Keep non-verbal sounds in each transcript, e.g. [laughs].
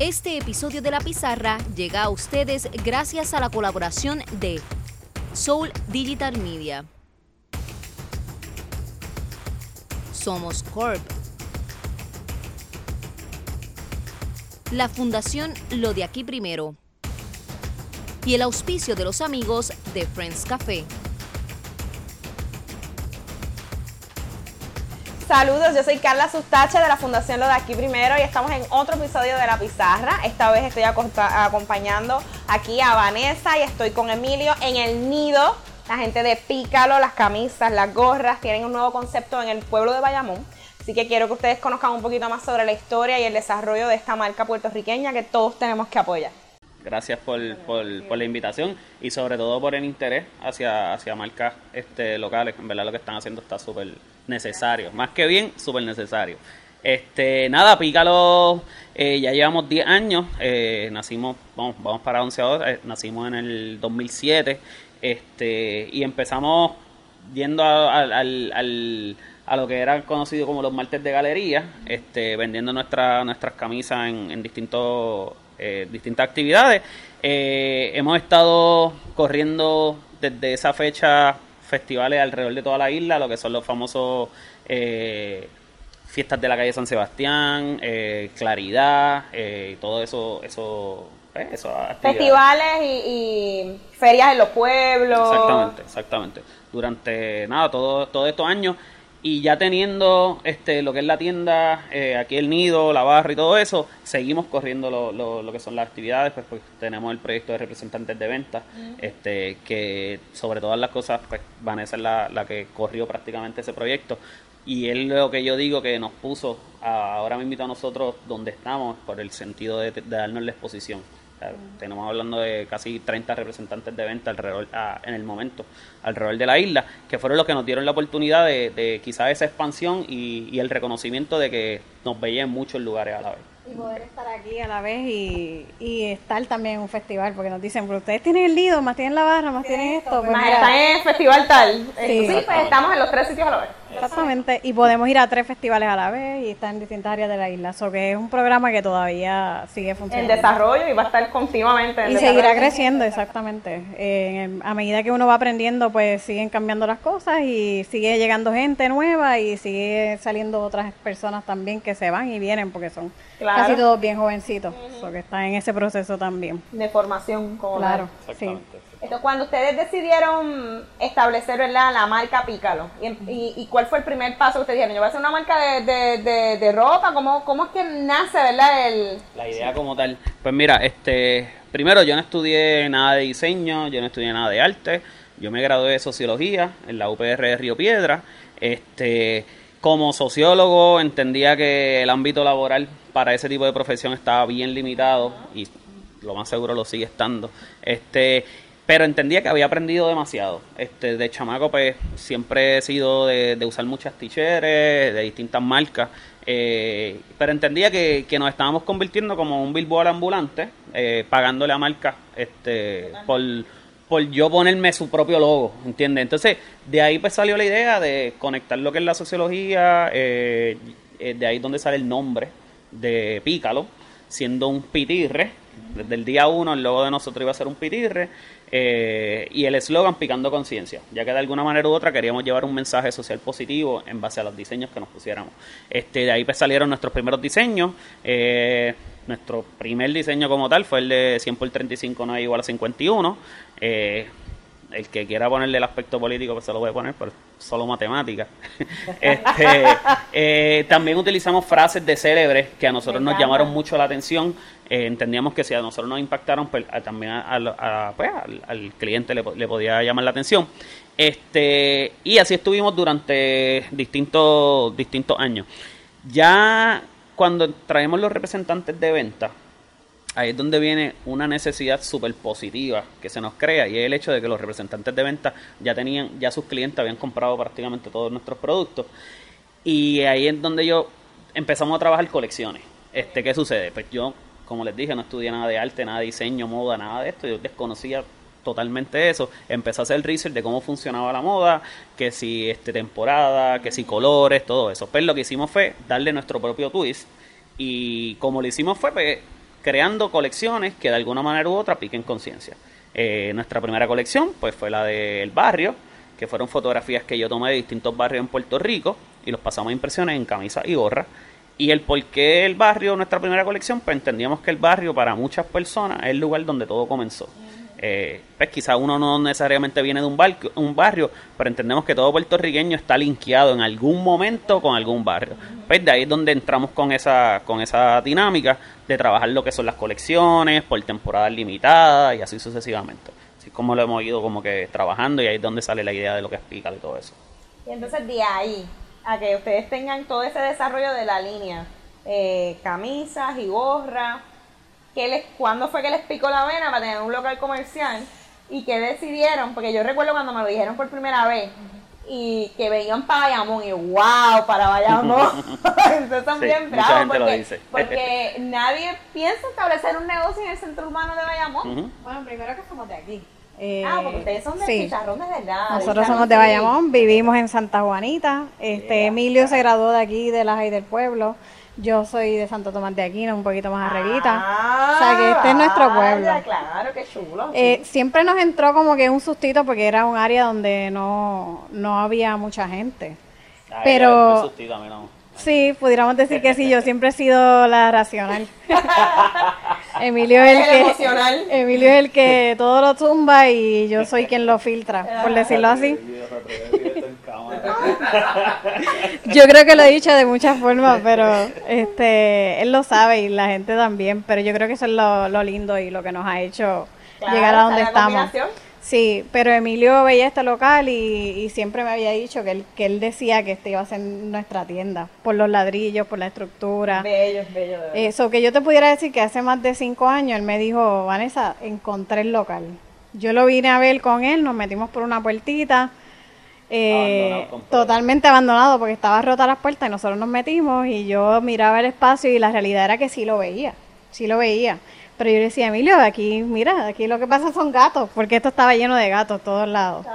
Este episodio de La Pizarra llega a ustedes gracias a la colaboración de Soul Digital Media. Somos Corp. La Fundación Lo de Aquí Primero. Y el auspicio de los amigos de Friends Café. Saludos, yo soy Carla Sustache de la Fundación Lo de Aquí Primero y estamos en otro episodio de La Pizarra. Esta vez estoy acompañando aquí a Vanessa y estoy con Emilio en el nido. La gente de Pícalo, las camisas, las gorras, tienen un nuevo concepto en el pueblo de Bayamón. Así que quiero que ustedes conozcan un poquito más sobre la historia y el desarrollo de esta marca puertorriqueña que todos tenemos que apoyar. Gracias por, la invitación y sobre todo por el interés hacia, hacia marcas este, locales. En verdad lo que están haciendo está súper necesario. Más que bien, súper necesario. Este, nada, Pícalo, eh, ya llevamos 10 años, eh, nacimos, vamos, vamos para 11 ahora, eh, nacimos en el 2007, este, y empezamos yendo al, al, a lo que era conocido como los martes de galería, este, vendiendo nuestra, nuestras camisas en, en distintos, distintas actividades. hemos estado corriendo desde esa fecha festivales alrededor de toda la isla, lo que son los famosos eh, fiestas de la calle San Sebastián, eh, Claridad, eh, todo eso, eso, festivales y, ferias en los pueblos. Exactamente, exactamente. Durante nada, todos todo estos años y ya teniendo este lo que es la tienda eh, aquí el nido la barra y todo eso seguimos corriendo lo, lo, que son las actividades pues, pues tenemos el proyecto de representantes de ventas este que sobre todas las cosas pues Vanessa es la, la que corrió prácticamente ese proyecto. Y es lo que yo digo que nos puso ahora me invito a nosotros donde estamos por el sentido de darnos la exposición tenemos hablando de casi 30 representantes de venta alrededor, ah, en el momento alrededor de la isla, que fueron los que nos dieron la oportunidad de, de quizás esa expansión y, y, el reconocimiento de que nos veía en muchos lugares a la vez. Y poder estar aquí a la vez y, y estar también en un festival, porque nos dicen, pero ustedes tienen el lido, más tienen la barra, más tienen esto. Pues más están en el festival tal. Sí, pues estamos en los tres sitios a la vez. Exactamente, y podemos ir a tres festivales a la vez y estar en distintas áreas de la isla. Eso que es un programa que todavía sigue funcionando. En desarrollo y va a estar continuamente. En y seguirá creciendo, exactamente. a medida que uno va aprendiendo, pues siguen cambiando las cosas y sigue llegando gente nueva y sigue saliendo otras personas también que se van y vienen porque son casi todos bien jovencitos, porque están en ese proceso también. De formación, como Claro, sí. Entonces, cuando ustedes decidieron establecer ¿verdad? la marca Pícalo, y, cuál fue el primer paso que ustedes dijeron? ¿Yo voy a hacer una marca de, de, ropa? ¿Cómo, ¿Cómo, es que nace verdad, el...? La idea como tal. Pues mira, este primero yo no estudié nada de diseño, yo no estudié nada de arte, yo me gradué de Sociología en la UPR de Río Piedra. Este, como sociólogo entendía que el ámbito laboral para ese tipo de profesión estaba bien limitado y lo más seguro lo sigue estando. Este, pero entendía que había aprendido demasiado. Este, de chamaco, pues siempre he sido de, usar muchas ticheres de distintas marcas, eh, pero entendía que, nos estábamos convirtiendo como un billboard ambulante, eh, pagándole a marcas este, por, por yo ponerme su propio logo, ¿entiendes? Entonces, de ahí pues salió la idea de conectar lo que es la sociología, eh, de ahí donde sale el nombre de Pícalo, siendo un pitirre. Desde el día uno el logo de nosotros iba a ser un pitirre eh, y el eslogan Picando Conciencia, ya que de alguna manera u otra queríamos llevar un mensaje social positivo en base a los diseños que nos pusiéramos. Este, de ahí pues salieron nuestros primeros diseños. Eh, nuestro primer diseño como tal fue el de 100 por 35 no es igual a 51. Eh, el que quiera ponerle el aspecto político, pues se lo voy a poner, pero solo matemática. [laughs] este, eh, también utilizamos frases de célebres que a nosotros nos llamaron mucho la atención. Eh, entendíamos que si a nosotros nos impactaron, pues también pues, al, cliente le, podía llamar la atención. Este, y así estuvimos durante distintos, distintos años. Ya cuando traemos los representantes de venta, ahí es donde viene una necesidad súper positiva que se nos crea y es el hecho de que los representantes de venta ya tenían, ya sus clientes habían comprado prácticamente todos nuestros productos y ahí es donde yo empezamos a trabajar colecciones. Este, ¿Qué sucede? Pues yo, como les dije, no estudié nada de arte, nada de diseño, moda, nada de esto, yo desconocía totalmente eso, empecé a hacer research de cómo funcionaba la moda, que si este temporada, que si colores, todo eso. Pero pues lo que hicimos fue darle nuestro propio twist y como lo hicimos fue pues, creando colecciones que de alguna manera u otra piquen conciencia. Eh, nuestra primera colección pues fue la del barrio, que fueron fotografías que yo tomé de distintos barrios en Puerto Rico y los pasamos a impresiones en camisa y gorra. Y el por qué el barrio, nuestra primera colección, pues entendíamos que el barrio para muchas personas es el lugar donde todo comenzó. Eh, pues quizá uno no necesariamente viene de un, un barrio, pero entendemos que todo puertorriqueño está linkeado en algún momento con algún barrio. Pues de ahí es donde entramos con esa, con esa dinámica de trabajar lo que son las colecciones por temporadas limitadas y así sucesivamente. Así como lo hemos ido como que trabajando y ahí es donde sale la idea de lo que explica y todo eso. Y entonces de ahí a que ustedes tengan todo ese desarrollo de la línea, eh, camisas y gorras, ¿qué les, ¿cuándo fue que les picó la vena para tener un local comercial? ¿Y qué decidieron? Porque yo recuerdo cuando me lo dijeron por primera vez y que veían para Bayamón y wow, para Bayamón. [laughs] [laughs] Entonces son bien bravos porque, [laughs] porque nadie piensa establecer un negocio en el centro urbano de Bayamón. Bueno, primero que somos de aquí. ah, porque ustedes son de Chicharrón de verdad. Nosotros somos de Bayamón, vivimos en Santa Juanita. Este Emilio se graduó de aquí, de la Jai del Pueblo. Yo soy de Santo Tomás de Aquino, un poquito más arreguita. o sea que este es nuestro pueblo. Claro, qué chulo. Eh, siempre nos entró como que un sustito porque era un área donde no, no había mucha gente. Pero... Sustito, a mí no. Sí, pudiéramos decir que sí, yo [laughs] siempre he sido la racional. [laughs] Emilio es el, que Emilio es el que todo lo tumba y yo soy quien lo filtra, por decirlo así. [laughs] yo creo que lo he dicho de muchas formas, pero este él lo sabe y la gente también, pero yo creo que eso es lo, lindo y lo que nos ha hecho llegar a donde estamos. Sí, pero Emilio veía este local y, siempre me había dicho que él, que él decía que este iba a ser nuestra tienda, por los ladrillos, por la estructura. Bello, bello. Eso, que yo te pudiera decir que hace más de cinco años él me dijo, Vanessa, encontré el local. Yo lo vine a ver con él, nos metimos por una puertita, eh, totalmente abandonado porque estaba rota las puertas y nosotros nos metimos y yo miraba el espacio y la realidad era que sí lo veía, sí lo veía. Pero yo le decía, Emilio, aquí, mira, aquí lo que pasa son gatos, porque esto estaba lleno de gatos todos lados.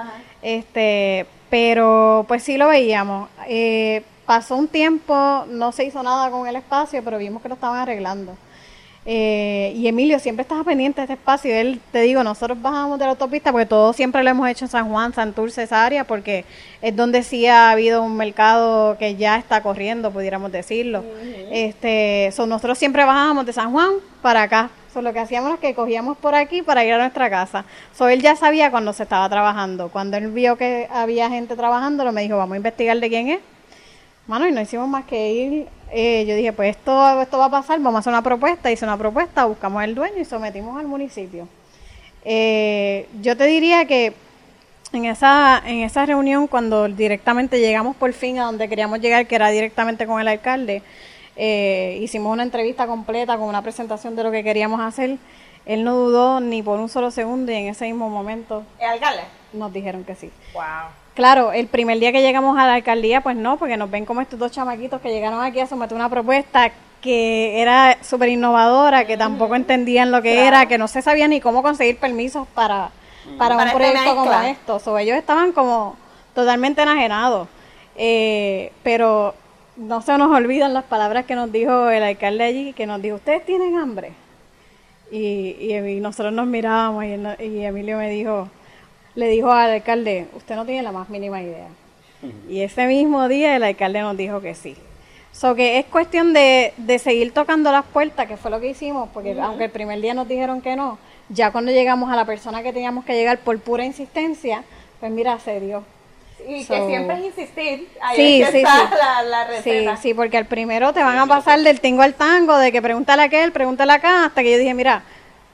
Este, pero pues sí lo veíamos. Eh, pasó un tiempo, no se hizo nada con el espacio, pero vimos que lo estaban arreglando. Eh, y Emilio siempre estaba pendiente de este espacio. Él, te digo, nosotros bajamos de la autopista porque todo siempre lo hemos hecho en San Juan, Santurce, esa área, porque es donde sí ha habido un mercado que ya está corriendo, pudiéramos decirlo. este, nosotros siempre bajábamos de San Juan para acá, lo que hacíamos es que cogíamos por aquí para ir a nuestra casa. So, él ya sabía cuando se estaba trabajando. Cuando él vio que había gente trabajando, lo me dijo, vamos a investigar de quién es. Mano, y no hicimos más que ir. Eh, yo dije, pues esto, esto va a pasar, vamos a hacer una propuesta. Hice una propuesta, buscamos al dueño y sometimos al municipio. Eh, yo te diría que en esa, en esa reunión, cuando directamente llegamos por fin a donde queríamos llegar, que era directamente con el alcalde, eh, hicimos una entrevista completa con una presentación de lo que queríamos hacer. Él no dudó ni por un solo segundo y en ese mismo momento. ¿El alcalde? Nos dijeron que sí. Wow. Claro, el primer día que llegamos a la alcaldía, pues no, porque nos ven como estos dos chamaquitos que llegaron aquí a someter una propuesta que era súper innovadora, que tampoco entendían lo que era, que no se sabía ni cómo conseguir permisos para, para, un proyecto como esto. So, ellos estaban como totalmente enajenados. Eh, pero no se nos olvidan las palabras que nos dijo el alcalde allí, que nos dijo, ustedes tienen hambre. Y, y, nosotros nos mirábamos y, Emilio me dijo, le dijo al alcalde, usted no tiene la más mínima idea. Y ese mismo día el alcalde nos dijo que sí. So que es cuestión de, de seguir tocando las puertas, que fue lo que hicimos, porque aunque el primer día nos dijeron que no, ya cuando llegamos a la persona que teníamos que llegar por pura insistencia, pues mira, se dio. Y que siempre es insistir. Ahí sí, sí, La, la, receta. Sí, sí, porque al primero te van a pasar del tingo al tango, de que pregúntale a aquel, pregúntale acá, hasta que yo dije, mira,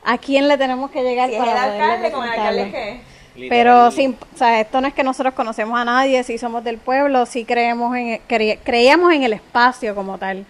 ¿a quién le tenemos que llegar para el alcalde, con el alcalde qué? Pero sin, o sea, esto no es que nosotros conocemos a nadie, si somos del pueblo, si creemos en, creíamos en el espacio como tal.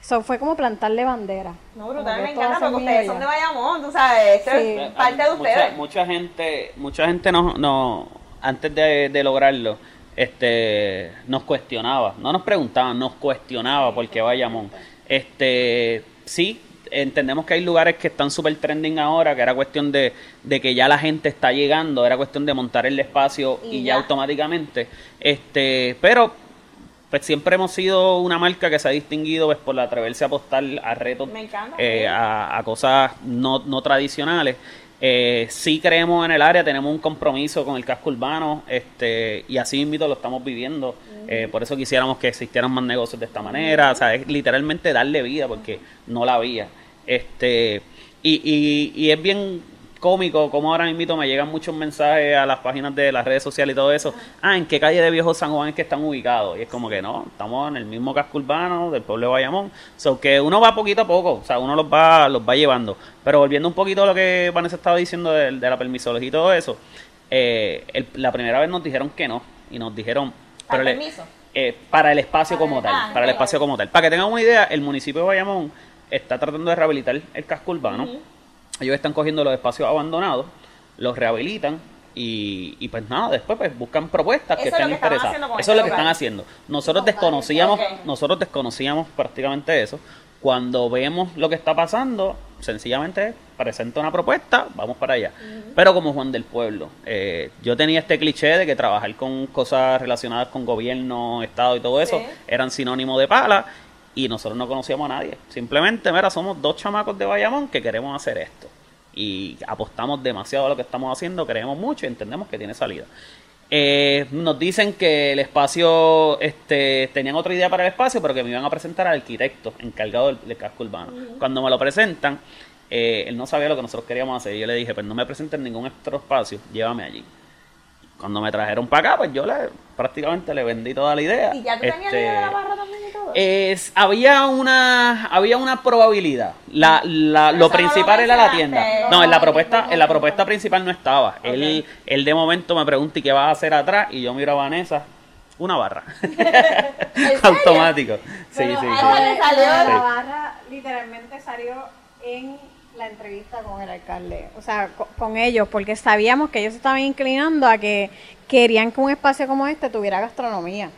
Eso fue como plantarle bandera. No, brutal, me encanta porque ustedes son de Bayamón, tú sabes, es parte de ustedes. Mucha, gente, mucha gente no, no antes de, lograrlo, este, nos cuestionaba, no nos preguntaban, nos cuestionaba por qué Bayamón. Este, sí, entendemos que hay lugares que están súper trending ahora, que era cuestión de, que ya la gente está llegando, era cuestión de montar el espacio y, ya. automáticamente. Este, pero pues siempre hemos sido una marca que se ha distinguido pues, por atreverse a apostar a retos, encanta. eh, a, a cosas no, no tradicionales. Eh, sí creemos en el área, tenemos un compromiso con el casco urbano este, y así mismo lo estamos viviendo. Eh, por eso quisiéramos que existieran más negocios de esta manera. O sea, es literalmente darle vida porque no la había. Este, y, y, y es bien cómico como ahora mismo me llegan muchos mensajes a las páginas de las redes sociales y todo eso. Ah, ¿en qué calle de Viejo San Juan es que están ubicados? Y es como que no, estamos en el mismo casco urbano del pueblo de Bayamón. So que uno va poquito a poco, o sea, uno los va, los va llevando. Pero volviendo un poquito a lo que Vanessa estaba diciendo de, de la permisología y todo eso, eh, el- la primera vez nos dijeron que no. Y nos dijeron... ¿Para pero el le- permiso? eh, para el espacio Para como el- tal, ah, para el espacio como tal. Para que tengan una idea, el municipio de Bayamón está tratando de rehabilitar el casco urbano. Ellos están cogiendo los espacios abandonados, los rehabilitan y, y pues nada, después pues buscan propuestas que Eso estén que interesadas. Eso es este lo que lugar. están haciendo. Nosotros desconocíamos, nosotros desconocíamos prácticamente eso. Cuando vemos lo que está pasando, sencillamente presenta una propuesta, vamos para allá. Pero como Juan del Pueblo, eh, yo tenía este cliché de que trabajar con cosas relacionadas con gobierno, Estado y todo eso Sí. eran sinónimo de pala y nosotros no conocíamos a nadie. Simplemente, mira, somos dos chamacos de Bayamón que queremos hacer esto. Y apostamos demasiado a lo que estamos haciendo, creemos mucho y entendemos que tiene salida. Eh, nos dicen que el espacio, este, tenían otra idea para el espacio, pero que me iban a presentar al arquitecto encargado del, del casco urbano. Cuando me lo presentan, eh, él no sabía lo que nosotros queríamos hacer. Y yo le dije, pues no me presenten ningún otro espacio, llévame allí. Cuando me trajeron para acá, pues yo le, prácticamente le vendí toda la idea. ¿Y ya tú tenías Este, la idea de la barra también y todo? es, había una había una probabilidad. La, la, lo principal era la tienda. No, en la propuesta en la propuesta principal no estaba. Él, él de momento me pregunta ¿y qué vas a hacer atrás? Y yo miro a Vanessa, una barra. [laughs] [laughs] serio? Automático. Sí, Bueno, sí, sí. Ahora le salió la barra literalmente salió en la entrevista con el alcalde, o sea, co- con, ellos, porque sabíamos que ellos estaban inclinando a que querían que un espacio como este tuviera gastronomía.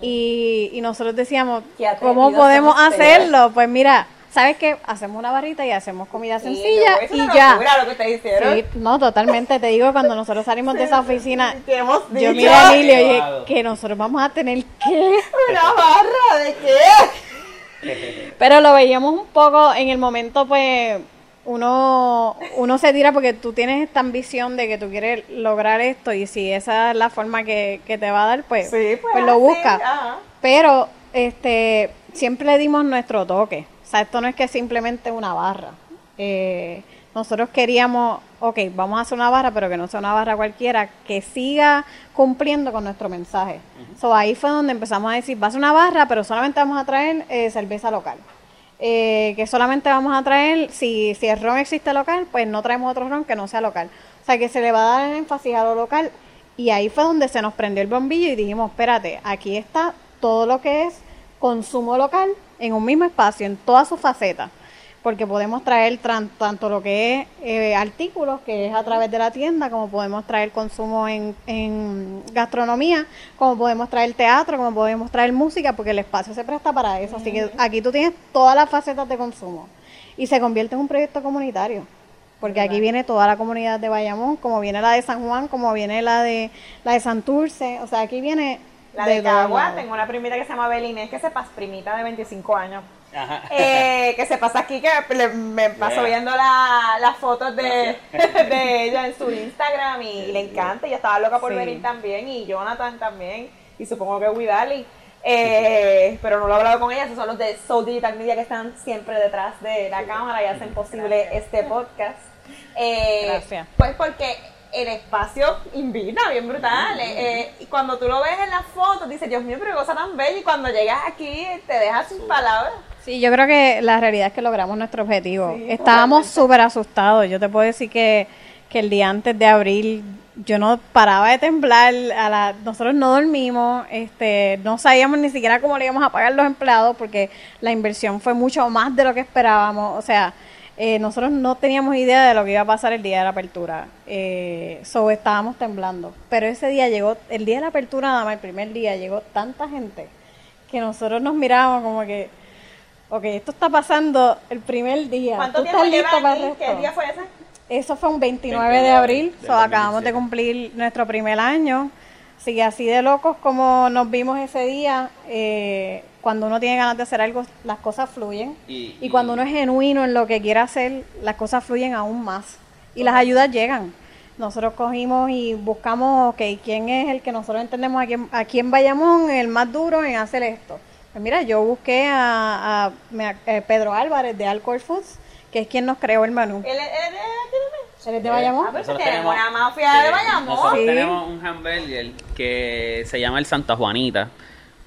Y, y nosotros decíamos, Mm. ¿cómo podemos ustedes. hacerlo? Pues mira, ¿sabes qué? Hacemos una barrita y hacemos comida Sí, sencilla es y una ya. locura lo que ustedes hicieron. Sí, no, totalmente. Te digo, cuando nosotros salimos de esa oficina, ¿Qué hemos yo miré a Emilio y dije que nosotros vamos a tener que ¿Una barra de qué? [laughs] Pero lo veíamos un poco en el momento, pues uno, uno se tira porque tú tienes esta ambición de que tú quieres lograr esto y si esa es la forma que, que te va a dar, pues, Sí, pues, pues lo así, busca. ajá. Pero este siempre le dimos nuestro toque. O sea, esto no es que simplemente una barra. Eh, nosotros queríamos, ok, vamos a hacer una barra, pero que no sea una barra cualquiera, que siga cumpliendo con nuestro mensaje. So, ahí fue donde empezamos a decir, va a ser una barra, pero solamente vamos a traer eh, cerveza local. Eh, que solamente vamos a traer, si, si el ron existe local, pues no traemos otro ron que no sea local. O sea, que se le va a dar el énfasis a lo local. Y ahí fue donde se nos prendió el bombillo y dijimos, espérate, aquí está todo lo que es consumo local en un mismo espacio, en todas sus facetas. Porque podemos traer tanto lo que es eh, artículos, que es a través de la tienda, como podemos traer consumo en, en gastronomía, como podemos traer teatro, como podemos traer música, porque el espacio se presta para eso. Así que aquí tú tienes todas las facetas de consumo. Y se convierte en un proyecto comunitario. Porque aquí viene toda la comunidad de Bayamón, como viene la de San Juan, como viene la de la de Santurce, o sea, aquí viene La de Cagua, lados. tengo una primita que se llama Belinés, que se pasa primita de 25 años. Eh, que se pasa aquí, que le- me paso Yeah. viendo la- las fotos de, de ella en su Instagram y le encanta. Y yo estaba loca por Sí. venir también, y Jonathan también, y supongo que Widali. Eh, pero no lo he hablado con ella, esos son los de Soul Digital Media que están siempre detrás de la cámara y hacen posible este podcast. Eh, Gracias. Pues porque el espacio invita, bien brutal. Eh, eh, y cuando tú lo ves en las fotos, dices, Dios mío, pero qué cosa tan bella. Y cuando llegas aquí, te dejas sin palabras. Sí, yo creo que la realidad es que logramos nuestro objetivo. Sí, Estábamos súper asustados. Yo te puedo decir que, que el día antes de abril yo no paraba de temblar. A la, nosotros no dormimos, este, no sabíamos ni siquiera cómo le íbamos a pagar los empleados porque la inversión fue mucho más de lo que esperábamos. O sea, eh, nosotros no teníamos idea de lo que iba a pasar el día de la apertura. Eh, so, estábamos temblando. Pero ese día llegó, el día de la apertura, nada más, el primer día, llegó tanta gente que nosotros nos mirábamos como que, ok, esto está pasando el primer día. ¿Cuánto ¿Tú tiempo estás llevas listo para el ¿Qué resto? día fue ese? Eso fue un 29 29 de abril, so, acabamos de 2017. cumplir nuestro primer año. Sí, así de locos como nos vimos ese día, eh, cuando uno tiene ganas de hacer algo, las cosas fluyen. Y- Y, cuando uno es genuino en lo que quiere hacer, las cosas fluyen aún más. Y las ayudas llegan. Nosotros cogimos y buscamos, ok, ¿quién es el que nosotros entendemos aquí, aquí en Bayamón, el más duro en hacer esto? Pues mira, yo busqué a, eh, Pedro Álvarez de Alcohol Foods, que es quien nos creó el menú. Él, él- él- él- ¿Él es de Bayamón? Ah, pues Nosotros tenemos una mafia sí, de Bayamón. Nosotros Sí. tenemos un hamburger que se llama el Santa Juanita.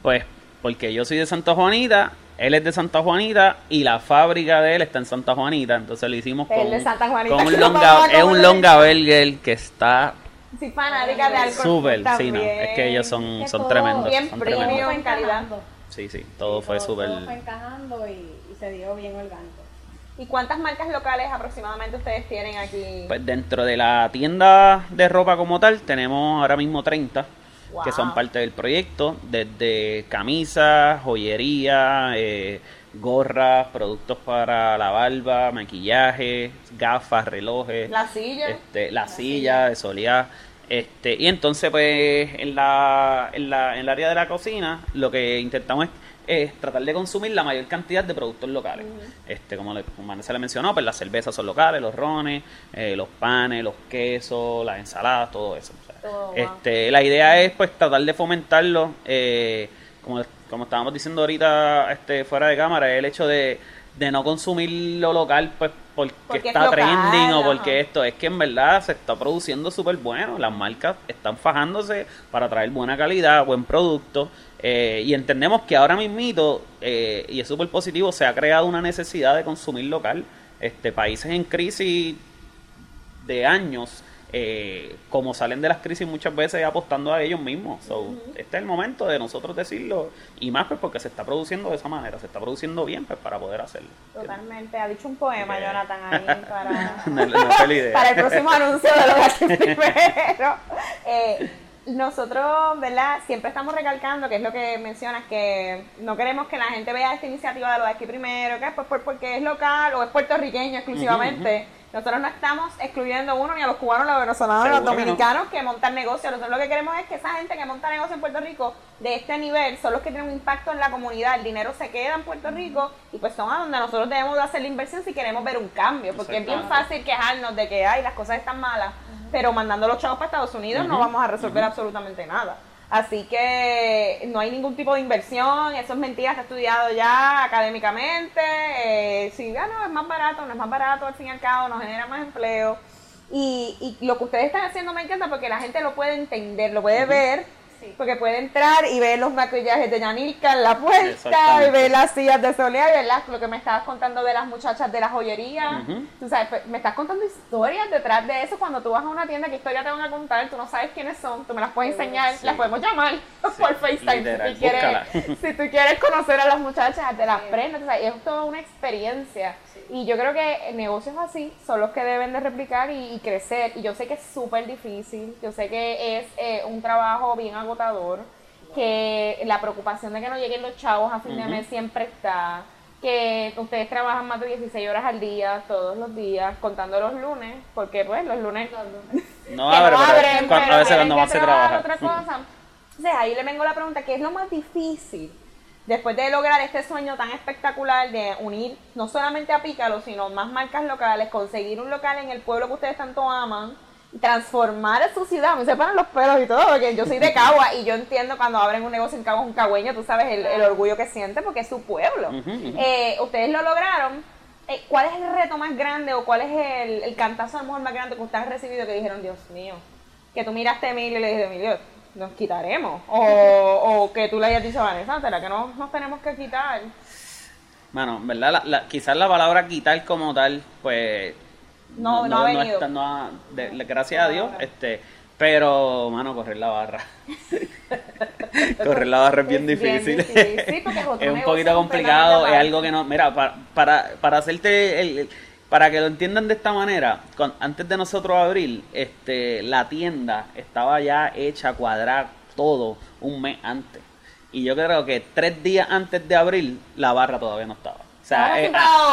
Pues, porque yo soy de Santa Juanita, él es de Santa Juanita y la fábrica de él está en Santa Juanita. Entonces lo hicimos con, de Santa Juanita, con un [laughs] longa, es un longa burger que está Sí, fanática de alcohol. súper, sí, no, es que ellos son, son tremendos. bien son premium. tremendos. en calidad. Sí, sí, todo fue súper... Todo fue encajando y, y se dio bien orgánico. ¿Y cuántas marcas locales aproximadamente ustedes tienen aquí? Pues dentro de la tienda de ropa como tal, tenemos ahora mismo 30 Wow. que son parte del proyecto, desde camisas, joyería, eh, gorras, productos para la barba, maquillaje, gafas, relojes, La silla. este, la, silla de soleá. Este, y entonces, pues, en la, en la, en el área de la cocina, lo que intentamos es, es tratar de consumir la mayor cantidad de productos locales. Este, como, le, como Vanessa le mencionó, pues las cervezas son locales, los rones, eh, los panes, los quesos, las ensaladas, todo eso. o sea, Todo, wow. este, la idea es, pues, tratar de fomentarlo, eh, como, como estábamos diciendo ahorita, este, fuera de cámara, el hecho de, de no consumir lo local, pues, porque, Porque es está local, trending o ajá. porque esto es que en verdad se está produciendo súper bueno. Las marcas están fajándose para traer buena calidad, buen producto. eh, y entendemos que ahora mismito, eh, y es súper positivo, se ha creado una necesidad de consumir local. Este, países en crisis de años, eh, como salen de las crisis muchas veces apostando a ellos mismos. So, Este es el momento de nosotros decirlo, y más pues porque se está produciendo de esa manera, se está produciendo bien pues para poder hacerlo. Totalmente. Ha dicho un poema. Jonathan, ahí [laughs] para... No, no para el próximo anuncio de lo de aquí [laughs] primero. Eh, nosotros, ¿verdad? Siempre estamos recalcando, que es lo que mencionas, que no queremos que la gente vea esta iniciativa de lo de aquí primero, que es pues, por- porque es local o es puertorriqueño exclusivamente. Nosotros no estamos excluyendo a uno ni a los cubanos, ni a los venezolanos, ni a los Seguro que no. dominicanos que montan negocios. Nosotros lo que queremos es que esa gente que monta negocio en Puerto Rico de este nivel son los que tienen un impacto en la comunidad. El dinero se queda en Puerto Rico y pues son a donde nosotros debemos de hacer la inversión si queremos ver un cambio. Porque es bien fácil quejarnos de que ay, las cosas están malas, pero mandando los chavos para Estados Unidos no vamos a resolver absolutamente nada. Así que no hay ningún tipo de inversión, eso es mentira, está estudiado ya académicamente. Eh, si ah, no, es más barato, no es más barato, al fin y al cabo, nos genera más empleo. Y, y lo que ustedes están haciendo me encanta porque la gente lo puede entender, lo puede ver, porque puede entrar y ver los maquillajes de Yanilka en la puerta, y ver las sillas de Soleá, y ver las- lo que me estabas contando de las muchachas de la joyería. Ujú. Tú sabes, pues, me estás contando historias detrás de eso. Cuando tú vas a una tienda, ¿qué historia te van a contar? Tú no sabes quiénes son, tú me las puedes enseñar, Sí. las podemos llamar [laughs] por FaceTime. literal, si, tú quieres, [laughs] si tú quieres conocer a las muchachas, te las prendas, es toda una experiencia. Y yo creo que negocios así son los que deben de replicar y, y crecer. Y yo sé que es súper difícil, yo sé que es eh, un trabajo bien agotador, que la preocupación de que no lleguen los chavos a fin de mes siempre está, que ustedes trabajan más de 16 horas al día, todos los días, contando los lunes, porque pues los lunes [laughs] No abre, no pero abren, cuando- pero a veces cuando que más se trabajar trabaja. otra cosa. Entonces ahí le vengo la pregunta, ¿qué es lo más difícil después de lograr este sueño tan espectacular de unir no solamente a Pícalo, sino más marcas locales, conseguir un local en el pueblo que ustedes tanto aman, transformar su ciudad, me separan los pelos y todo, porque yo soy de Cagua y yo entiendo cuando abren un negocio en Cagua un cagüeño, tú sabes el, el orgullo que siente porque es su pueblo. Eh, ustedes lo lograron. Eh, ¿Cuál es el reto más grande o cuál es el, el cantazo a lo mejor más grande que ustedes han recibido que dijeron, Dios mío, que tú miraste a Emilio y le dijiste, Emilio, nos quitaremos? O, o que tú le hayas dicho a Vanessa, ¿será que no nos tenemos que quitar? Mano, ¿verdad? La, la- quizás la palabra quitar como tal, pues. No- no ha venido. está- no ha- de- de- gracias a Dios, este. Pero, mano, correr la barra. [laughs] correr la barra es bien Es bien difícil. difícil, sí, porque [laughs] es un poquito complicado, es algo que no. Mira, para, para, para hacerte. El, el- para que lo entiendan de esta manera, antes de nosotros abrir, este, la tienda estaba ya hecha, cuadrada, todo, un mes antes. Y yo creo que tres días antes de abrir, la barra todavía no estaba. sea, Ahora eh,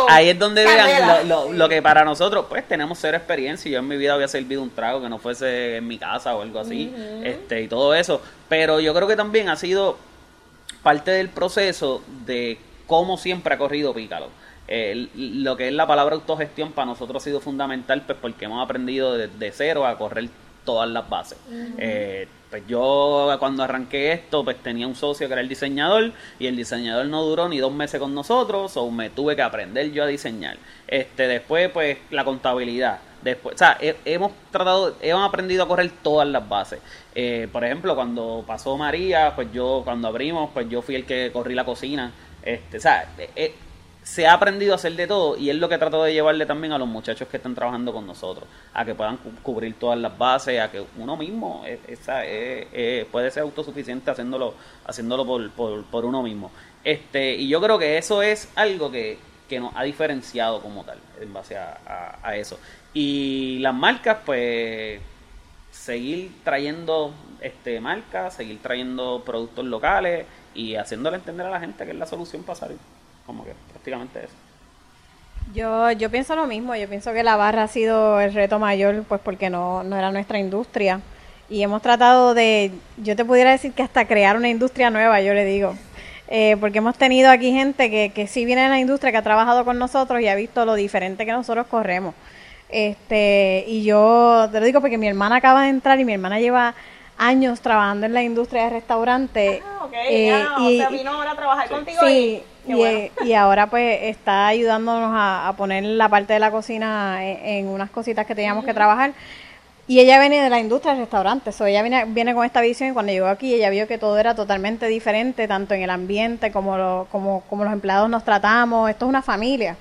ahí es donde vean lo, lo- lo que para nosotros, pues tenemos cero experiencia. Yo en mi vida había servido un trago que no fuese en mi casa o algo así, este y todo eso. Pero yo creo que también ha sido parte del proceso de cómo siempre ha corrido Pícalo. Eh, lo que es la palabra autogestión para nosotros ha sido fundamental pues porque hemos aprendido de, de cero a correr todas las bases. Eh, pues yo cuando arranqué esto pues tenía un socio que era el diseñador y el diseñador no duró ni dos meses con nosotros o me tuve que aprender yo a diseñar. Este después pues la contabilidad. Después, o sea, he- hemos tratado, hemos aprendido a correr todas las bases. Eh, por ejemplo, cuando pasó María, pues yo, cuando abrimos, pues yo fui el que corrí la cocina. Este, o sea, eh, se ha aprendido a hacer de todo y es lo que trato de llevarle también a los muchachos que están trabajando con nosotros, a que puedan cu- cubrir todas las bases, a que uno mismo esa, eh, eh, puede ser autosuficiente haciéndolo, haciéndolo por, por, uno mismo. Este, y yo creo que eso es algo que, que nos ha diferenciado como tal, en base a, a- a eso. Y las marcas, pues, seguir trayendo este marcas, seguir trayendo productos locales y haciéndole entender a la gente que es la solución para salir. Como que prácticamente eso. Yo, yo pienso lo mismo, yo pienso que la barra ha sido el reto mayor, pues porque no, no era nuestra industria. Y hemos tratado de, yo te pudiera decir que hasta crear una industria nueva, yo le digo. Eh, porque hemos tenido aquí gente que, que sí viene de la industria, que ha trabajado con nosotros y ha visto lo diferente que nosotros corremos. Este, y yo te lo digo porque mi hermana acaba de entrar y mi hermana lleva años trabajando en la industria de restaurantes. Ah, ok, eh, ya, y- o sea, vino ahora a trabajar contigo Sí, y, bueno. eh, y ahora pues está ayudándonos a, a poner la parte de la cocina en, en unas cositas que teníamos que trabajar. Y ella viene de la industria del restaurante, so ella viene, viene con esta visión y cuando llegó aquí ella vio que todo era totalmente diferente, tanto en el ambiente como, lo, como, como los empleados nos tratamos, esto es una familia.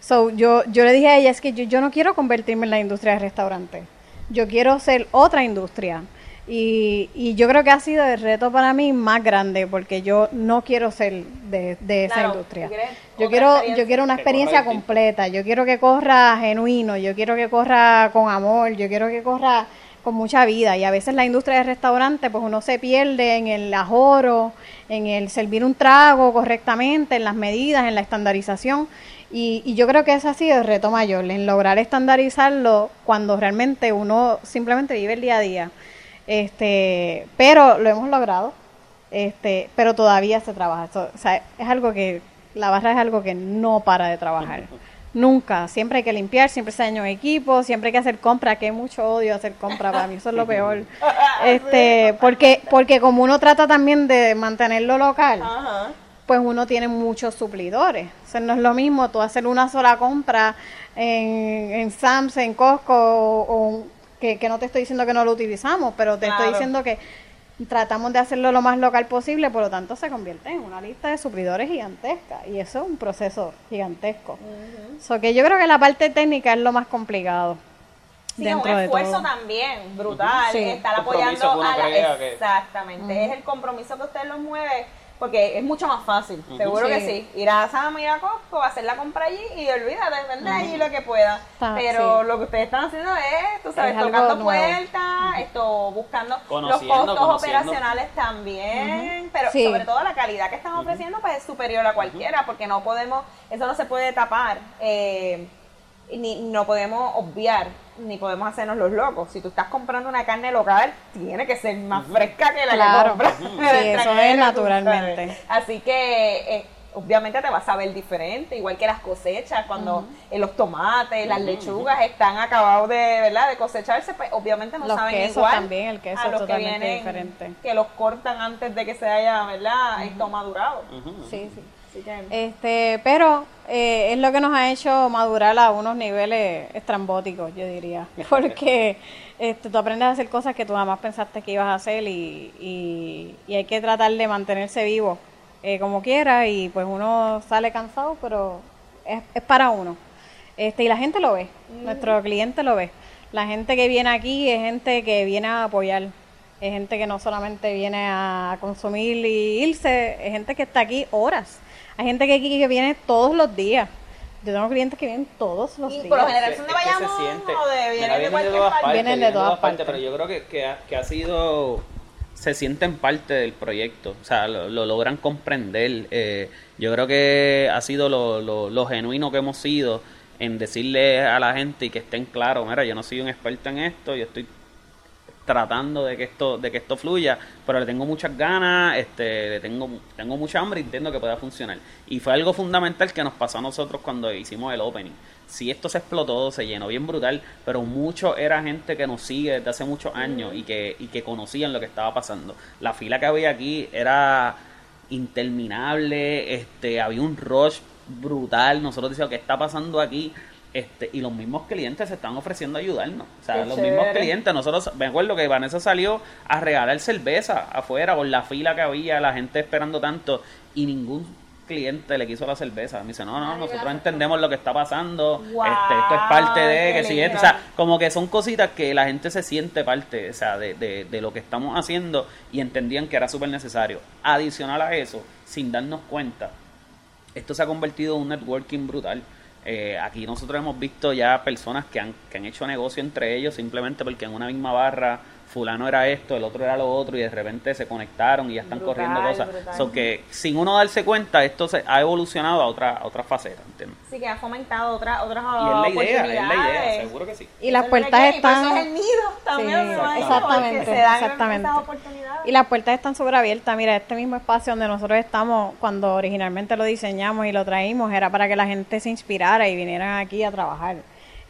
So, yo, yo le dije a ella, es que yo, yo no quiero convertirme en la industria del restaurante, yo quiero ser otra industria. Y, y yo creo que ha sido el reto para mí más grande, porque yo no quiero ser de, de esa Claro, industria. Yo quiero, yo quiero una experiencia completa, yo quiero que corra genuino, yo quiero que corra con amor, yo quiero que corra con mucha vida. Y a veces la industria del restaurante, pues uno se pierde en el ajoro, en el servir un trago correctamente, en las medidas, en la estandarización. Y, y yo creo que ese ha sido el reto mayor, en lograr estandarizarlo cuando realmente uno simplemente vive el día a día. Este, pero lo hemos logrado. Este, pero todavía se trabaja. O sea, es algo que la barra es algo que no para de trabajar. [laughs] Nunca, siempre hay que limpiar, siempre se daña un equipo, siempre hay que hacer compra, que hay mucho odio hacer compra para mí, eso es lo peor. [laughs] Este, porque porque como uno trata también de mantenerlo local, Ajá. pues uno tiene muchos suplidores. O sea, no es lo mismo tú hacer una sola compra en, en Sam's, en Costco, o, o que, que no te estoy diciendo que no lo utilizamos, pero te estoy diciendo que tratamos de hacerlo lo más local posible, por lo tanto se convierte en una lista de suplidores gigantesca y eso es un proceso gigantesco. So que yo creo que la parte técnica es lo más complicado. Sí, dentro un de esfuerzo todo. también brutal, Sí. estar apoyando a la... Exactamente, es el compromiso que usted los mueve, porque es mucho más fácil, seguro que Sí. Ir a Sam, ir a Costco, hacer la compra allí y olvídate, vender allí lo que pueda. Pero sí. lo que ustedes están haciendo es, tú sabes, Es tocando puertas, esto, buscando los costos conociendo. operacionales también, pero Sí. sobre todo la calidad que están ofreciendo pues es superior a cualquiera, porque no podemos, eso no se puede tapar. eh, ni no podemos obviar ni podemos hacernos los locos. Si tú estás comprando una carne local, tiene que ser más fresca que la Claro. que compras. Sí, eso es naturalmente. Así que eh, obviamente te vas a ver diferente, igual que las cosechas, cuando eh, los tomates, las lechugas están acabados de, ¿verdad? de cosecharse, pues obviamente no Los saben quesos igual también, el queso a es los que totalmente vienen, diferente. que los cortan antes de que se haya, ¿verdad? Esto madurado. Sí, sí. Así que- Este, pero eh, es lo que nos ha hecho madurar a unos niveles estrambóticos, yo diría. [laughs] Porque este, tú aprendes a hacer cosas que tú jamás pensaste que ibas a hacer y, y, y hay que tratar de mantenerse vivo eh, como quiera y pues uno sale cansado, pero es, es para uno. Este, y la gente lo ve, nuestro cliente lo ve. La gente que viene aquí es gente que viene a apoyar. Es gente que no solamente viene a consumir y irse, es gente que está aquí horas. Hay gente que aquí que viene todos los días. Yo tengo clientes que vienen todos los Y días. por lo general son de que Bayamón siente. o de, vienen de cualquier todas parte. Vienen de todas partes. Pero yo creo que, que, ha, que ha sido. Se sienten parte del proyecto, o sea, lo, logran comprender. Eh, yo creo que ha sido lo, lo, lo, genuino que hemos sido en decirle a la gente y que estén claros, mira, yo no soy un experto en esto, yo estoy tratando de que esto de que esto fluya pero le tengo muchas ganas este le tengo tengo mucha hambre y entiendo que pueda funcionar. Y fue algo fundamental que nos pasó a nosotros cuando hicimos el opening. Si esto se explotó se llenó bien brutal pero mucho era gente que nos sigue desde hace muchos años y que y que conocían lo que estaba pasando. La fila que había aquí era interminable este había un rush brutal. Nosotros decíamos qué está pasando aquí este, y los mismos clientes se están ofreciendo a ayudarnos. O sea, los mismos clientes, nosotros, me acuerdo que Vanessa salió a regalar cerveza afuera por la fila que había, la gente esperando tanto, y ningún cliente le quiso la cerveza. Me dice, no, no, nosotros entendemos lo que está pasando, este, esto es parte de, que si o sea, como que son cositas que la gente se siente parte, o sea, de, de, de lo que estamos haciendo y entendían que era súper necesario. Adicional a eso, sin darnos cuenta, esto se ha convertido en un networking brutal. Eh, aquí nosotros hemos visto ya personas que han, que han hecho negocio entre ellos simplemente porque en una misma barra fulano era esto, el otro era lo otro y de repente se conectaron y ya están corriendo cosas. So que sin uno darse cuenta, esto se ha evolucionado a otra, a otra faceta, ¿entiendes? Sí, que ha fomentado otra, otras Y es la idea, es la idea, seguro que sí. Y las puertas están... Eso es el nido también, sí, exactamente, exactamente. Y las puertas están súper abiertas. Mira, este mismo espacio donde nosotros estamos, cuando originalmente lo diseñamos y lo traímos, era para que la gente se inspirara y vinieran aquí a trabajar.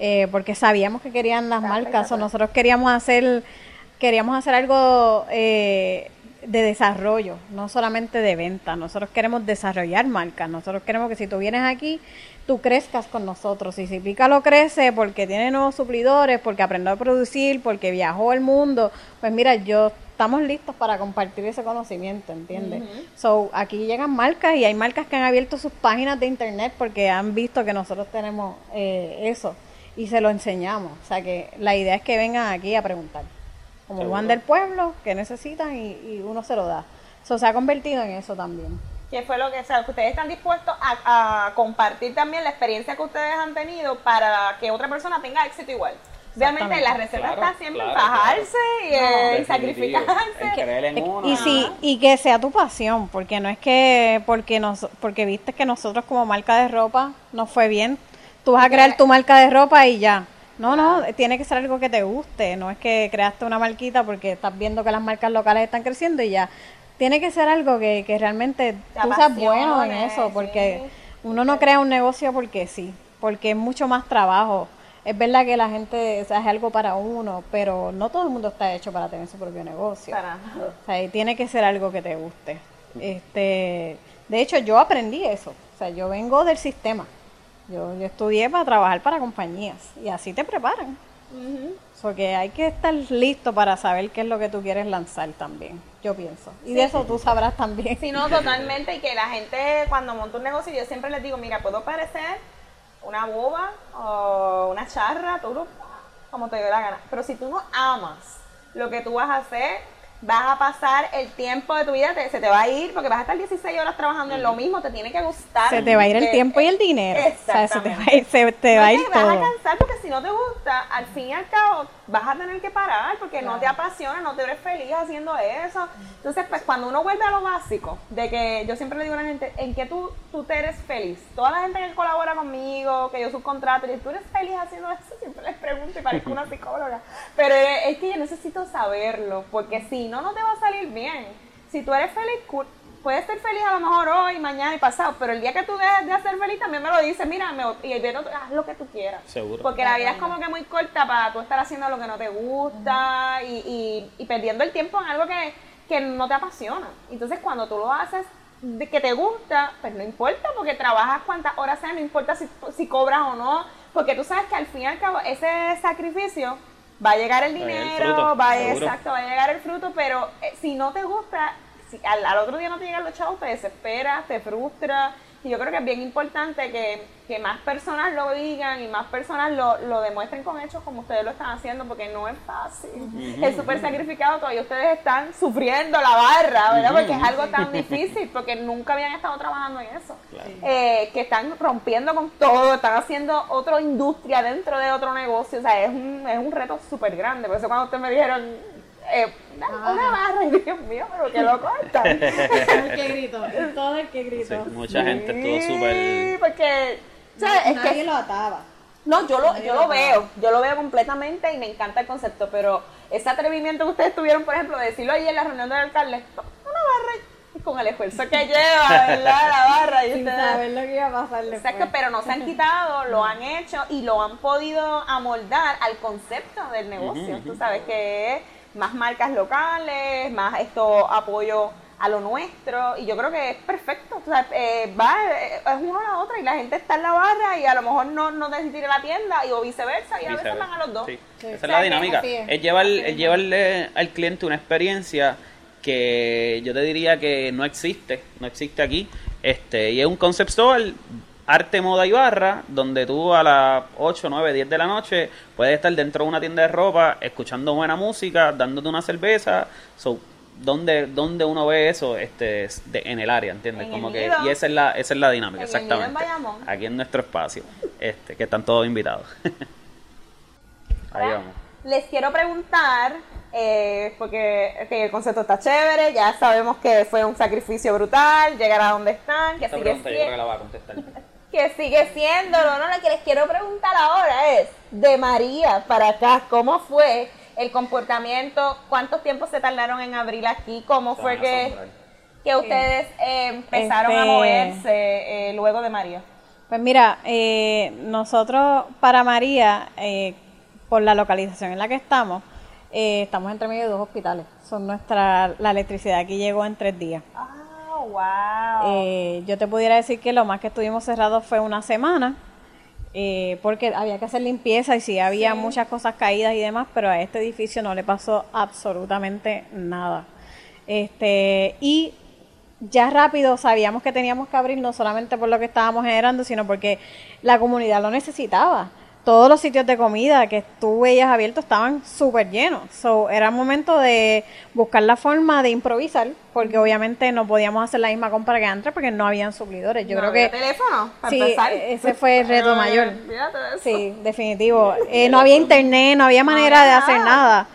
Eh, porque sabíamos que querían las marcas, o nosotros queríamos hacer queríamos hacer algo eh, de desarrollo, no solamente de venta. Nosotros queremos desarrollar marcas. Nosotros queremos que si tú vienes aquí, tú crezcas con nosotros. Y si Pica lo crece porque tiene nuevos suplidores, porque aprendió a producir, porque viajó el mundo, pues mira, yo estamos listos para compartir ese conocimiento, ¿entiendes? So, aquí llegan marcas y hay marcas que han abierto sus páginas de internet porque han visto que nosotros tenemos eh, eso y se lo enseñamos. O sea que la idea es que vengan aquí a preguntar como van del pueblo, que necesitan y, uno se lo da. Eso se ha convertido en eso también. ¿Qué fue lo que, o sea, que ustedes están dispuestos a, compartir también la experiencia que ustedes han tenido para que otra persona tenga éxito igual? Realmente la receta está siempre en bajarse y, sacrificarse. y sí, y que sea tu pasión, porque no es que porque nos porque viste que nosotros como marca de ropa nos fue bien, tú vas a crear tu marca de ropa y ya. No, no, tiene que ser algo que te guste, no es que creaste una marquita porque estás viendo que las marcas locales están creciendo y ya. Tiene que ser algo que, que realmente tú seas bueno en eso, porque uno no crea un negocio porque sí, porque es mucho más trabajo. Es verdad que la gente o sea, es algo para uno, pero no todo el mundo está hecho para tener su propio negocio. O sea, tiene que ser algo que te guste. Este, de hecho, yo aprendí eso. O sea, yo vengo del sistema. Yo, yo estudié para trabajar para compañías y así te preparan. Porque hay que estar listo para saber qué es lo que tú quieres lanzar también, yo pienso. Y de eso tú sabrás también. Sí, no, totalmente. Y que la gente cuando monta un negocio, yo siempre les digo, mira, puedo parecer una boba o una charra, tú como te dé la gana. Pero si tú no amas lo que tú vas a hacer, vas a pasar el tiempo de tu vida, se te va a ir, porque vas a estar 16 horas trabajando en lo mismo, te tiene que gustar. Se te va a ir el tiempo y el dinero. Exactamente. se te va a ir, se te va a ir Vas a cansar porque si no te gusta, al fin y al cabo vas a tener que parar porque no te apasiona, no te eres feliz haciendo eso. Entonces, pues cuando uno vuelve a lo básico, de que yo siempre le digo a la gente, ¿en qué tú, tú te eres feliz? Toda la gente que colabora conmigo, que yo subcontrato, y tú eres feliz haciendo eso, siempre les pregunto y parezco una [laughs] psicóloga. Pero es que yo necesito saberlo, porque si no, no te va a salir bien. Si tú eres feliz, puedes ser feliz a lo mejor hoy, mañana y pasado, pero el día que tú dejes de ser feliz también me lo dices, mira, me, y el haz lo que tú quieras. Seguro. Porque la vida es como que muy corta para tú estar haciendo lo que no te gusta y, y, perdiendo el tiempo en algo que, que no te apasiona. Entonces cuando tú lo haces de que te gusta, pues no importa, porque trabajas cuantas horas sean, no importa si, si cobras o no, porque tú sabes que al fin y al cabo ese sacrificio va a llegar el dinero, va, a, exacto, va a llegar el fruto, pero eh, si no te gusta, si al, al, otro día no te llegan los chavos, te desesperas, te frustra, y yo creo que es bien importante que, que más personas lo digan y más personas lo, lo, demuestren con hechos como ustedes lo están haciendo, porque no es fácil. Es súper sacrificado, todavía ustedes están sufriendo la barra, ¿verdad? Porque es algo tan difícil, porque nunca habían estado trabajando en eso. Eh, que están rompiendo con todo, están haciendo otra industria dentro de otro negocio, o sea, es un, es un reto súper grande. Por eso cuando ustedes me dijeron, eh, una, una barra. Y [laughs] Dios mío, pero que lo cortan. el que gritó, todo el que Sí, gritó. mucha gente estuvo Sí, súper... porque, ¿sabes? Es Nadie que, lo ataba. no, yo lo, nadie yo lo lo veo, yo lo veo completamente y me encanta el concepto, pero ese atrevimiento que ustedes tuvieron, por ejemplo, de decirlo ayer en la reunión del alcalde, una barra y con el esfuerzo que lleva, [laughs] ¿verdad? La barra y Sin ustedes- saber lo que iba a pasar después. Exacto, pero no se han quitado, [laughs] lo han hecho y lo han podido amoldar al concepto del negocio. Ujú, Tú sabes que es más marcas locales, más esto apoyo a lo nuestro y yo creo que es perfecto. O sea, eh, va, eh, es uno a la otra y la gente está en la barra y a lo mejor no, no decide ir a la tienda y, o viceversa y a veces van a los dos. Sí, Sí. Esa O es la dinámica. es. Es, llevar, es. llevarle al cliente una experiencia que yo te diría que no existe, no existe aquí. Este, y es un concept store, arte, moda y barra, donde tú a las 8, 9, 10 de la noche puedes estar dentro de una tienda de ropa, escuchando buena música, dándote una cerveza. So, ¿dónde, dónde uno ve eso este, de- en el área? ¿Entiendes? En Como que, nido. y esa es la, esa es la dinámica, En en exactamente. Aquí en nuestro espacio, este, que están todos invitados. [laughs] Ahí vamos. Les quiero preguntar, eh, porque el concepto está chévere, ya sabemos que fue un sacrificio brutal, llegar a donde están, que Esta sigue pregunta yo creo que la va a contestar. [laughs] que sigue siendo, no, no, lo que les quiero preguntar ahora es, de María para acá, ¿cómo fue el comportamiento? ¿Cuántos tiempos se tardaron en abrir aquí? ¿Cómo fue que, que ustedes eh, empezaron a Este- moverse eh, luego de María? Pues mira, eh, nosotros para María, eh, por la localización en la que estamos, eh, estamos entre medio de dos hospitales. Son nuestra, la electricidad aquí llegó en tres días. Ah, wow. Eh, yo te pudiera decir que lo más que estuvimos cerrados fue una semana, eh, porque había que hacer limpieza y sí había muchas cosas caídas y demás, pero a este edificio no le pasó absolutamente nada. Este, y ya rápido sabíamos que teníamos que abrir no solamente por lo que estábamos generando, sino porque la comunidad lo necesitaba. Todos los sitios de comida que tú veías abiertos estaban súper llenos. So, era momento de buscar la forma de improvisar, porque obviamente no podíamos hacer la misma compra que antes porque no habían suplidores. Yo ¿No creo había que teléfono para sí, empezar? ese fue el reto Ay, [laughs] mayor. Sí, definitivo. [laughs] Eh, no había internet, no había manera de había hacer nada. nada.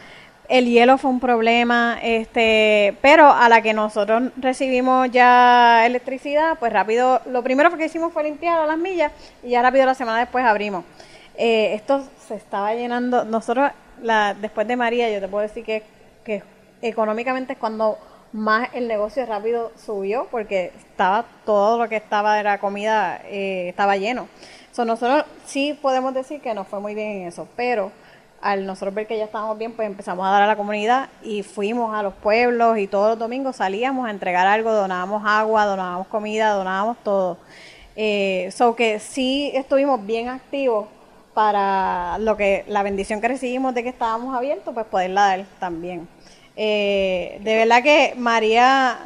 El hielo fue un problema, este, pero a la que nosotros recibimos ya electricidad, pues rápido, lo primero que hicimos fue limpiar a las millas y ya rápido la semana después abrimos. Eh, esto se estaba llenando, nosotros la, después de María, yo te puedo decir que, que económicamente es cuando más el negocio rápido subió porque estaba todo lo que estaba de la comida eh, estaba lleno. So, nosotros sí podemos decir que nos fue muy bien en eso, pero al nosotros ver que ya estábamos bien, pues empezamos a dar a la comunidad y fuimos a los pueblos y todos los domingos salíamos a entregar algo, donábamos agua, donábamos comida, donábamos todo. Eh, so que sí estuvimos bien activos para lo que la bendición que recibimos de que estábamos abiertos, pues poderla dar también. Eh, de verdad que María,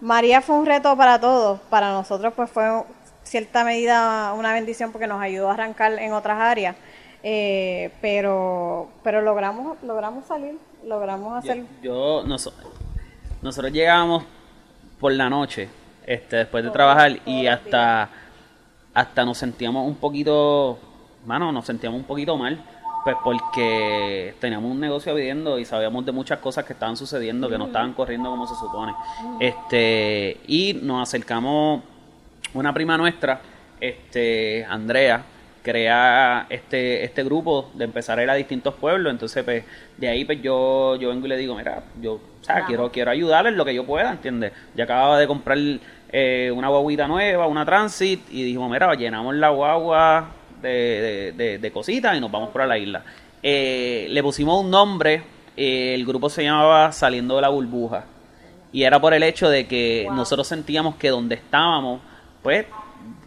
María fue un reto para todos, para nosotros pues fue en cierta medida una bendición porque nos ayudó a arrancar en otras áreas, eh, pero pero logramos logramos salir, logramos hacer Yo, noso- nosotros llegábamos por la noche, este, después de trabajar y hasta, hasta nos sentíamos un poquito, mano, nos sentíamos un poquito mal, pues porque teníamos un negocio viviendo y sabíamos de muchas cosas que estaban sucediendo, que no estaban corriendo como se supone. Este, y nos acercamos, una prima nuestra, este, Andrea, crea este este grupo de empezar a ir a distintos pueblos entonces pues de ahí pues yo yo vengo y le digo mira yo o sea, quiero quiero ayudarle en lo que yo pueda ¿entiendes? ya acababa de comprar eh, una guaguita nueva una transit y dijimos mira llenamos la guagua de, de, de- cositas y nos vamos para la isla Eh, le pusimos un nombre eh, el grupo se llamaba saliendo de la burbuja y era por el hecho de que nosotros sentíamos que donde estábamos, pues,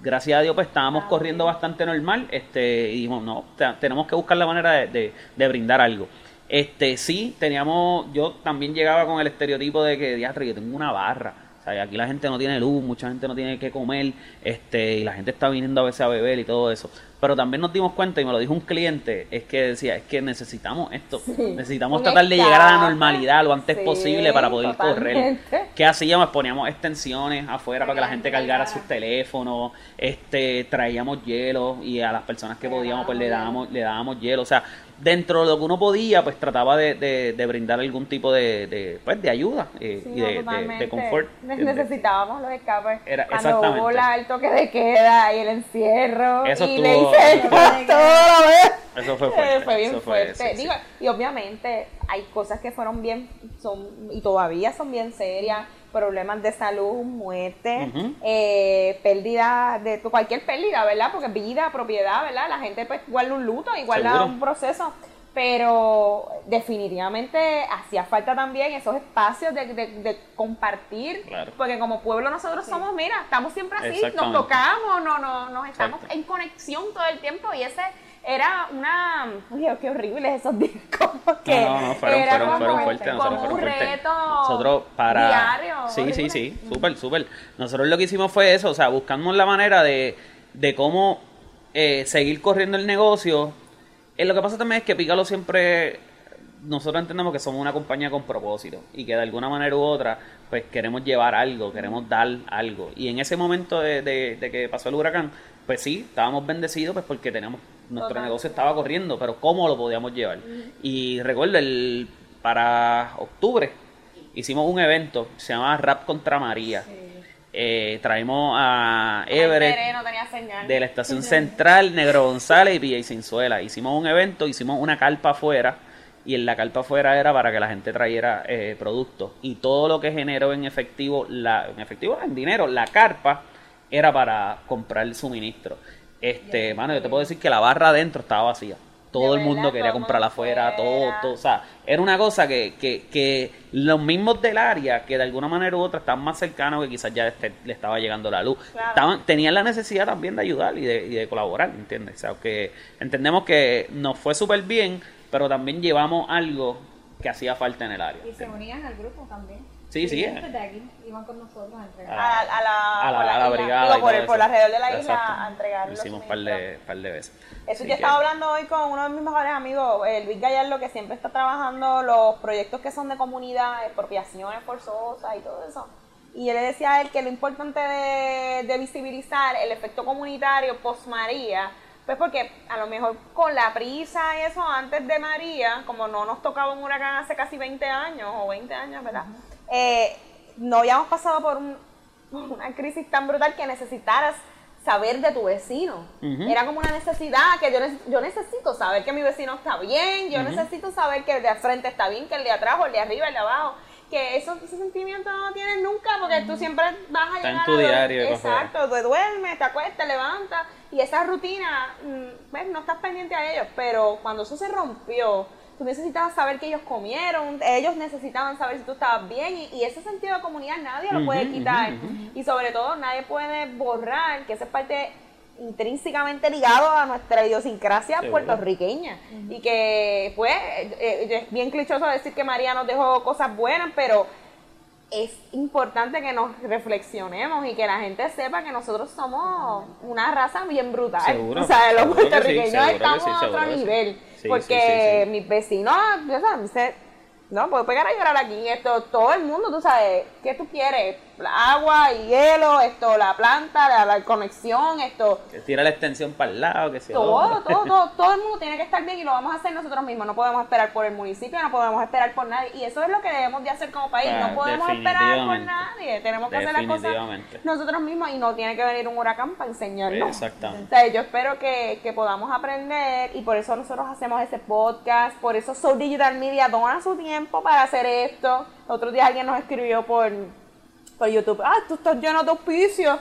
gracias a Dios, pues estábamos corriendo bastante normal, este, y dijimos, no, te- tenemos que buscar la manera de, de- de brindar algo. Este, sí, teníamos, yo también llegaba con el estereotipo de que, diatre, yo tengo una barra. Aquí la gente no tiene luz, mucha gente no tiene que comer, este, y la gente está viniendo a veces a beber y todo eso. pero también nos dimos cuenta, y me lo dijo un cliente, es que decía, es que necesitamos esto, necesitamos tratar de llegar a la normalidad lo antes Sí, posible para poder correr. totalmente. ¿Qué hacíamos? Poníamos extensiones afuera para que la gente cargara sus teléfonos, este, traíamos hielo y a las personas que podíamos pues le dábamos, le dábamos hielo, o sea, dentro de lo que uno podía pues trataba de, de- de brindar algún tipo de, de, pues, de ayuda eh, Sí, y de, de- confort. Necesitábamos los escapes. Era- Cuando exactamente. hubo la- el toque de queda y el encierro. Eso y le hice vez. Eso fue fuerte. [laughs] fue bien eso fue- fuerte. sí, sí. Digo, y obviamente hay cosas que fueron bien, son y todavía son bien serias. Problemas de salud, muerte, eh, pérdida de cualquier pérdida, ¿verdad? Porque vida, propiedad, ¿verdad? La gente pues guarda un luto y guarda Seguro. un proceso. Pero definitivamente hacía falta también esos espacios de, de- de compartir, Claro. porque como pueblo nosotros somos, mira, estamos siempre así, nos tocamos, no, no, nos estamos Exacto. en conexión todo el tiempo y ese era una, oye, qué horribles esos días, como que No, no, no, fueron, era fueron, como, fueron fuertes, nosotros fueron un fuertes. reto Nosotros para... diario, Sí, sí, horrible. sí, súper, súper. Nosotros lo que hicimos fue eso, o sea, buscamos la manera de, de cómo eh, seguir corriendo el negocio. Eh, lo que pasa también es que Pícalo siempre... Nosotros entendemos que somos una compañía con propósito y que de alguna manera u otra pues queremos llevar algo, queremos dar algo. Y en ese momento de, de- de que pasó el huracán, pues sí, estábamos bendecidos pues porque tenemos nuestro negocio estaba corriendo, pero ¿cómo lo podíamos llevar? Y recuerdo, el, para octubre hicimos un evento, se llamaba Rap contra María. Eh, traímos a Everett no tenía señal. de la estación central, Negro González y PJ Cinzuela. Hicimos un evento, hicimos una carpa afuera y en la carpa afuera era para que la gente trayera eh, productos y todo lo que generó en efectivo, la, en efectivo, en dinero, la carpa era para comprar el suministro. Este, mano, yo te puedo decir que la barra adentro estaba vacía. Todo el mundo quería comprarla afuera, todo, fuera. todo, o sea, era una cosa que, que, que los mismos del área, que de alguna manera u otra están más cercanos, que quizás ya este- le estaba llegando la luz, Claro. estaban, tenían la necesidad también de ayudar y de, y de colaborar, ¿entiendes? O sea, que entendemos que nos fue súper bien, pero también llevamos algo que hacía falta en el área. Y se unían al grupo también. Sí, sí. De aquí iban con nosotros a entregar. A, a la, a la, por a la isla. brigada. Digo, y por, el, por alrededor de la isla Exacto. a entregar Lo hicimos un par de, par de veces. Eso Así yo que- estaba hablando hoy con uno de mis mejores amigos, el Luis Gallardo, que siempre está trabajando los proyectos que son de comunidad, expropiaciones forzosas y todo eso. Y yo le decía a él que lo importante de, de visibilizar el efecto comunitario post María, pues porque a lo mejor con la prisa y eso antes de María, como no nos tocaba un huracán hace casi 20 años o 20 años, ¿verdad? Eh, no habíamos pasado por un- por una crisis tan brutal que necesitaras saber de tu vecino. Era como una necesidad que yo, nece- yo necesito saber que mi vecino está bien, yo necesito saber que el de al frente está bien, que el de atrás o el de arriba, el de abajo. Que eso, ese sentimiento no lo tienes nunca porque tú siempre vas a Está en llegar tu a diario Exacto, te duermes, te acuestas, te levantas y esa rutina, mm, ves, no estás pendiente a ellos, pero cuando eso se rompió, tú necesitabas saber que ellos comieron, ellos necesitaban saber si tú estabas bien y, y ese sentido de comunidad nadie lo puede quitar. y sobre todo nadie puede borrar que esa es parte intrínsecamente ligado a nuestra idiosincrasia puertorriqueña. Y que pues eh, es bien clichoso decir que María nos dejó cosas buenas pero es importante que nos reflexionemos y que la gente sepa que nosotros somos una raza bien brutal. Seguro, o sea, los sí, puertorriqueños que estamos sí, a otro sí. nivel. Sí, porque sí, sí, sí. mis vecinos, yo sabes, no, puedo pegar a llorar aquí. Esto, todo el mundo, tú sabes, ¿qué tú quieres? Agua y hielo, esto, la planta, la, la conexión, esto, Que tira la extensión para el lado, que se todo, todo, todo, [laughs] todo el mundo tiene que estar bien y lo vamos a hacer nosotros mismos. No podemos esperar por el municipio, no podemos esperar por nadie. Y eso es lo que debemos de hacer como país. Ah, no podemos esperar por nadie. Tenemos que hacer las cosas nosotros mismos y no tiene que venir un huracán para enseñarnos. Exactamente. O sea, yo espero que, que podamos aprender y por eso nosotros hacemos ese podcast. Por eso Soul Digital Media dona su tiempo para hacer esto. Otro día alguien nos escribió por, por YouTube. Ah, tú estás lleno de auspicios.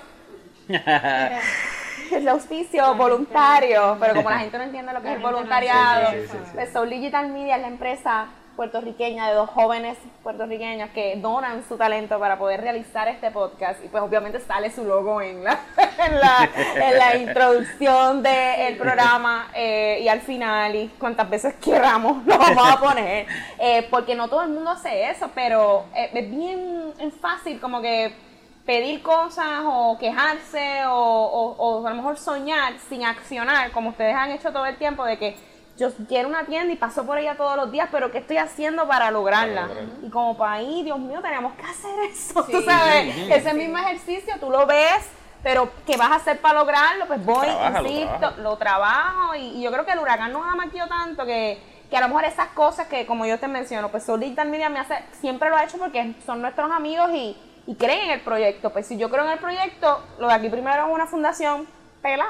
el auspicio voluntario, pero como la gente no entiende lo que es el voluntariado, pues Soul Digital Media es la empresa puertorriqueña de dos jóvenes puertorriqueños que donan su talento para poder realizar este podcast. Y pues obviamente sale su logo en la, [laughs] en la, introducción del programa eh, y al final y cuantas veces queramos [laughs] lo vamos a poner eh, porque no todo el mundo hace eso pero eh, es bien fácil como que pedir cosas o quejarse o- o a lo mejor soñar sin accionar, como ustedes han hecho todo el tiempo, de que yo quiero una tienda y paso por ella todos los días, pero ¿qué estoy haciendo para lograrla? Para lograrla. Y como país, Dios mío, tenemos que hacer [laughs] eso, tú sabes, ese mismo ejercicio, tú lo ves, pero ¿qué vas a hacer para lograrlo? Pues voy, insisto, lo trabajo y, y yo creo que el huracán nos ha maquillado tanto que, que a lo mejor esas cosas que como yo te menciono, pues Soul Digital Media me hace, siempre lo ha hecho porque son nuestros amigos y, y creen en el proyecto. Pues si yo creo en el proyecto, lo de aquí primero es una fundación pela,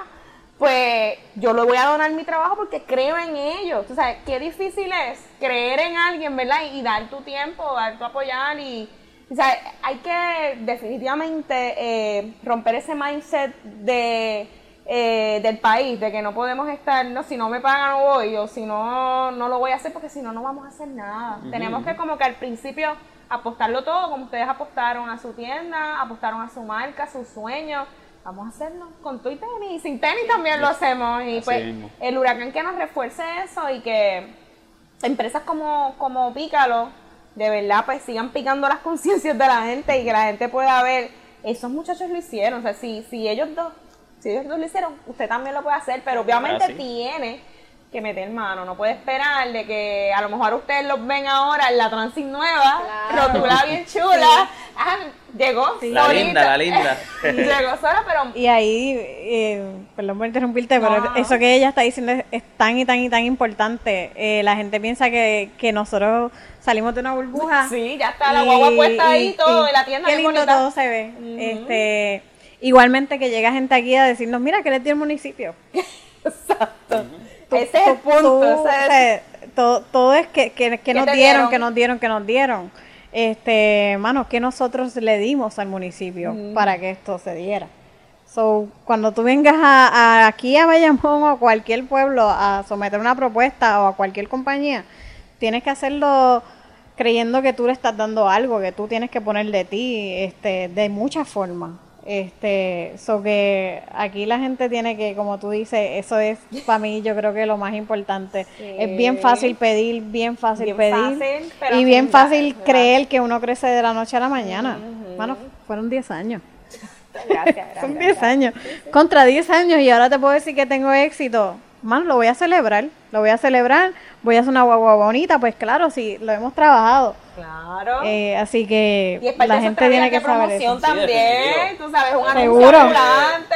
pues yo le voy a donar mi trabajo porque creo en ellos. Tú sabes, qué difícil es creer en alguien, ¿verdad? Y, y dar tu tiempo, dar tu apoyar y... O sea, hay que definitivamente eh, romper ese mindset de, eh, del país, de que no podemos estar, no, si no me pagan no voy, o si no, no lo voy a hacer porque si no, no vamos a hacer nada. Tenemos que como que al principio apostarlo todo, como ustedes apostaron a su tienda, apostaron a su marca, a sus sueños. Vamos a hacerlo con tu y tenis, y sin tenis también lo hacemos. Y Así pues mismo. el huracán que nos refuerce eso y que empresas como, como Pícalo, de verdad, pues sigan picando las [laughs] conciencias de la gente y que la gente pueda ver, esos muchachos lo hicieron, o sea, si, si ellos dos, si ellos dos lo hicieron, usted también lo puede hacer, pero obviamente Así. tiene que meter mano, no puede esperar de que a lo mejor ustedes los ven ahora en la Transit nueva, rotula bien [laughs] chula, ah, llegó La solita. linda, la linda. [laughs] llegó sola, pero Y ahí, eh, perdón por interrumpirte, pero No. eso que ella está diciendo es, es tan y tan y tan importante. Eh, la gente piensa que, que nosotros salimos de una burbuja. Sí, ya está la guagua puesta ahí, todo, y la tienda Qué lindo bonita. todo se ve. este, igualmente que llega gente aquí a decirnos, mira, ¿qué les dio el municipio? [laughs] exacto. Tú- Ese es el punto, tú, ese o es- sea, todo, todo es que, que, que ¿Qué nos dieron? que nos dieron, que nos dieron. Este, mano, que nosotros le dimos al municipio para que esto se diera. So, cuando tú vengas a, a- aquí a Bayamón o a cualquier pueblo a someter una propuesta o a cualquier compañía, tienes que hacerlo creyendo que tú le estás dando algo, que tú tienes que poner de ti, este, de muchas formas. Este, so que aquí la gente tiene que, como tú dices, eso es para mí yo creo que lo más importante. Es bien fácil pedir, bien fácil Bien pedir fácil, pero y bien fácil ¿verdad? creer que uno crece de la noche a la mañana. Mano, fueron 10 años. Gracias, gracias. [laughs] Son 10 años. Contra 10 años y ahora te puedo decir que tengo éxito. Mano, lo voy a celebrar. Lo voy a celebrar. Voy a hacer una guagua bonita. Pues claro, sí, lo hemos trabajado. Claro. Eh, así que y es parte la de gente tiene que saber promoción eso. también, tú sabes, un anuncio Seguro. ambulante.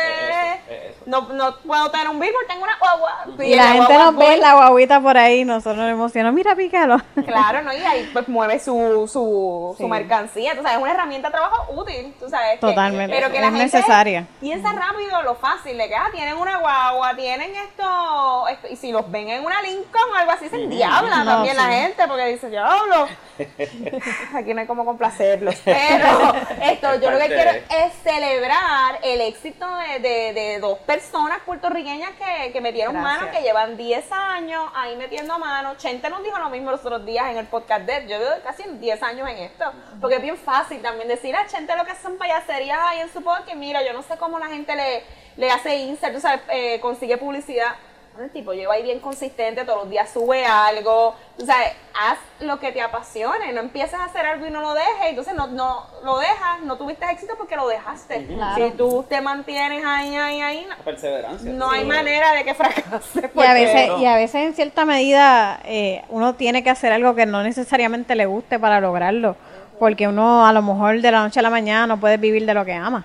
No, no puedo tener un billboard, tengo una guagua. Y la gente nos ve la guaguita por ahí, nosotros nos emocionamos. Mira, pícalo. [laughs] Claro, ¿no? Y ahí pues mueve su, su, su Sí. mercancía, tú sabes, es una herramienta de trabajo útil, tú sabes. que- Totalmente, pero que es la gente necesaria. piensa rápido lo fácil, de que, ah, tienen una guagua, tienen esto, esto, y si los ven en una Lincoln o algo así, se endiabla No, también la gente, porque dice, diablo, [laughs] aquí no hay cómo complacerlos. [laughs] Pero esto, yo lo que quiero es celebrar el éxito de, de- de dos personas puertorriqueñas que, que metieron Gracias. mano, que llevan 10 años ahí metiendo mano. Chente nos dijo lo mismo los otros días en el podcast de él. Yo llevo casi 10 años en esto. Porque es bien fácil también decir a Chente lo que son payaserías ahí en su podcast. Mira, yo no sé cómo la gente le, le hace insert, tú sabes, eh, consigue publicidad. El tipo lleva ahí bien consistente, todos los días sube algo. Tú sabes, haz lo que te apasione, no empieces a hacer algo y no lo dejes. Entonces no, no lo dejas, no tuviste éxito porque lo dejaste. Claro. Si tú te mantienes ahí, ahí, ahí, no- Perseverancia. no hay manera de que fracases. Y a veces, no. y a veces en cierta medida eh, uno tiene que hacer algo que no necesariamente le guste para lograrlo, porque uno a lo mejor de la noche a la mañana no puede vivir de lo que ama.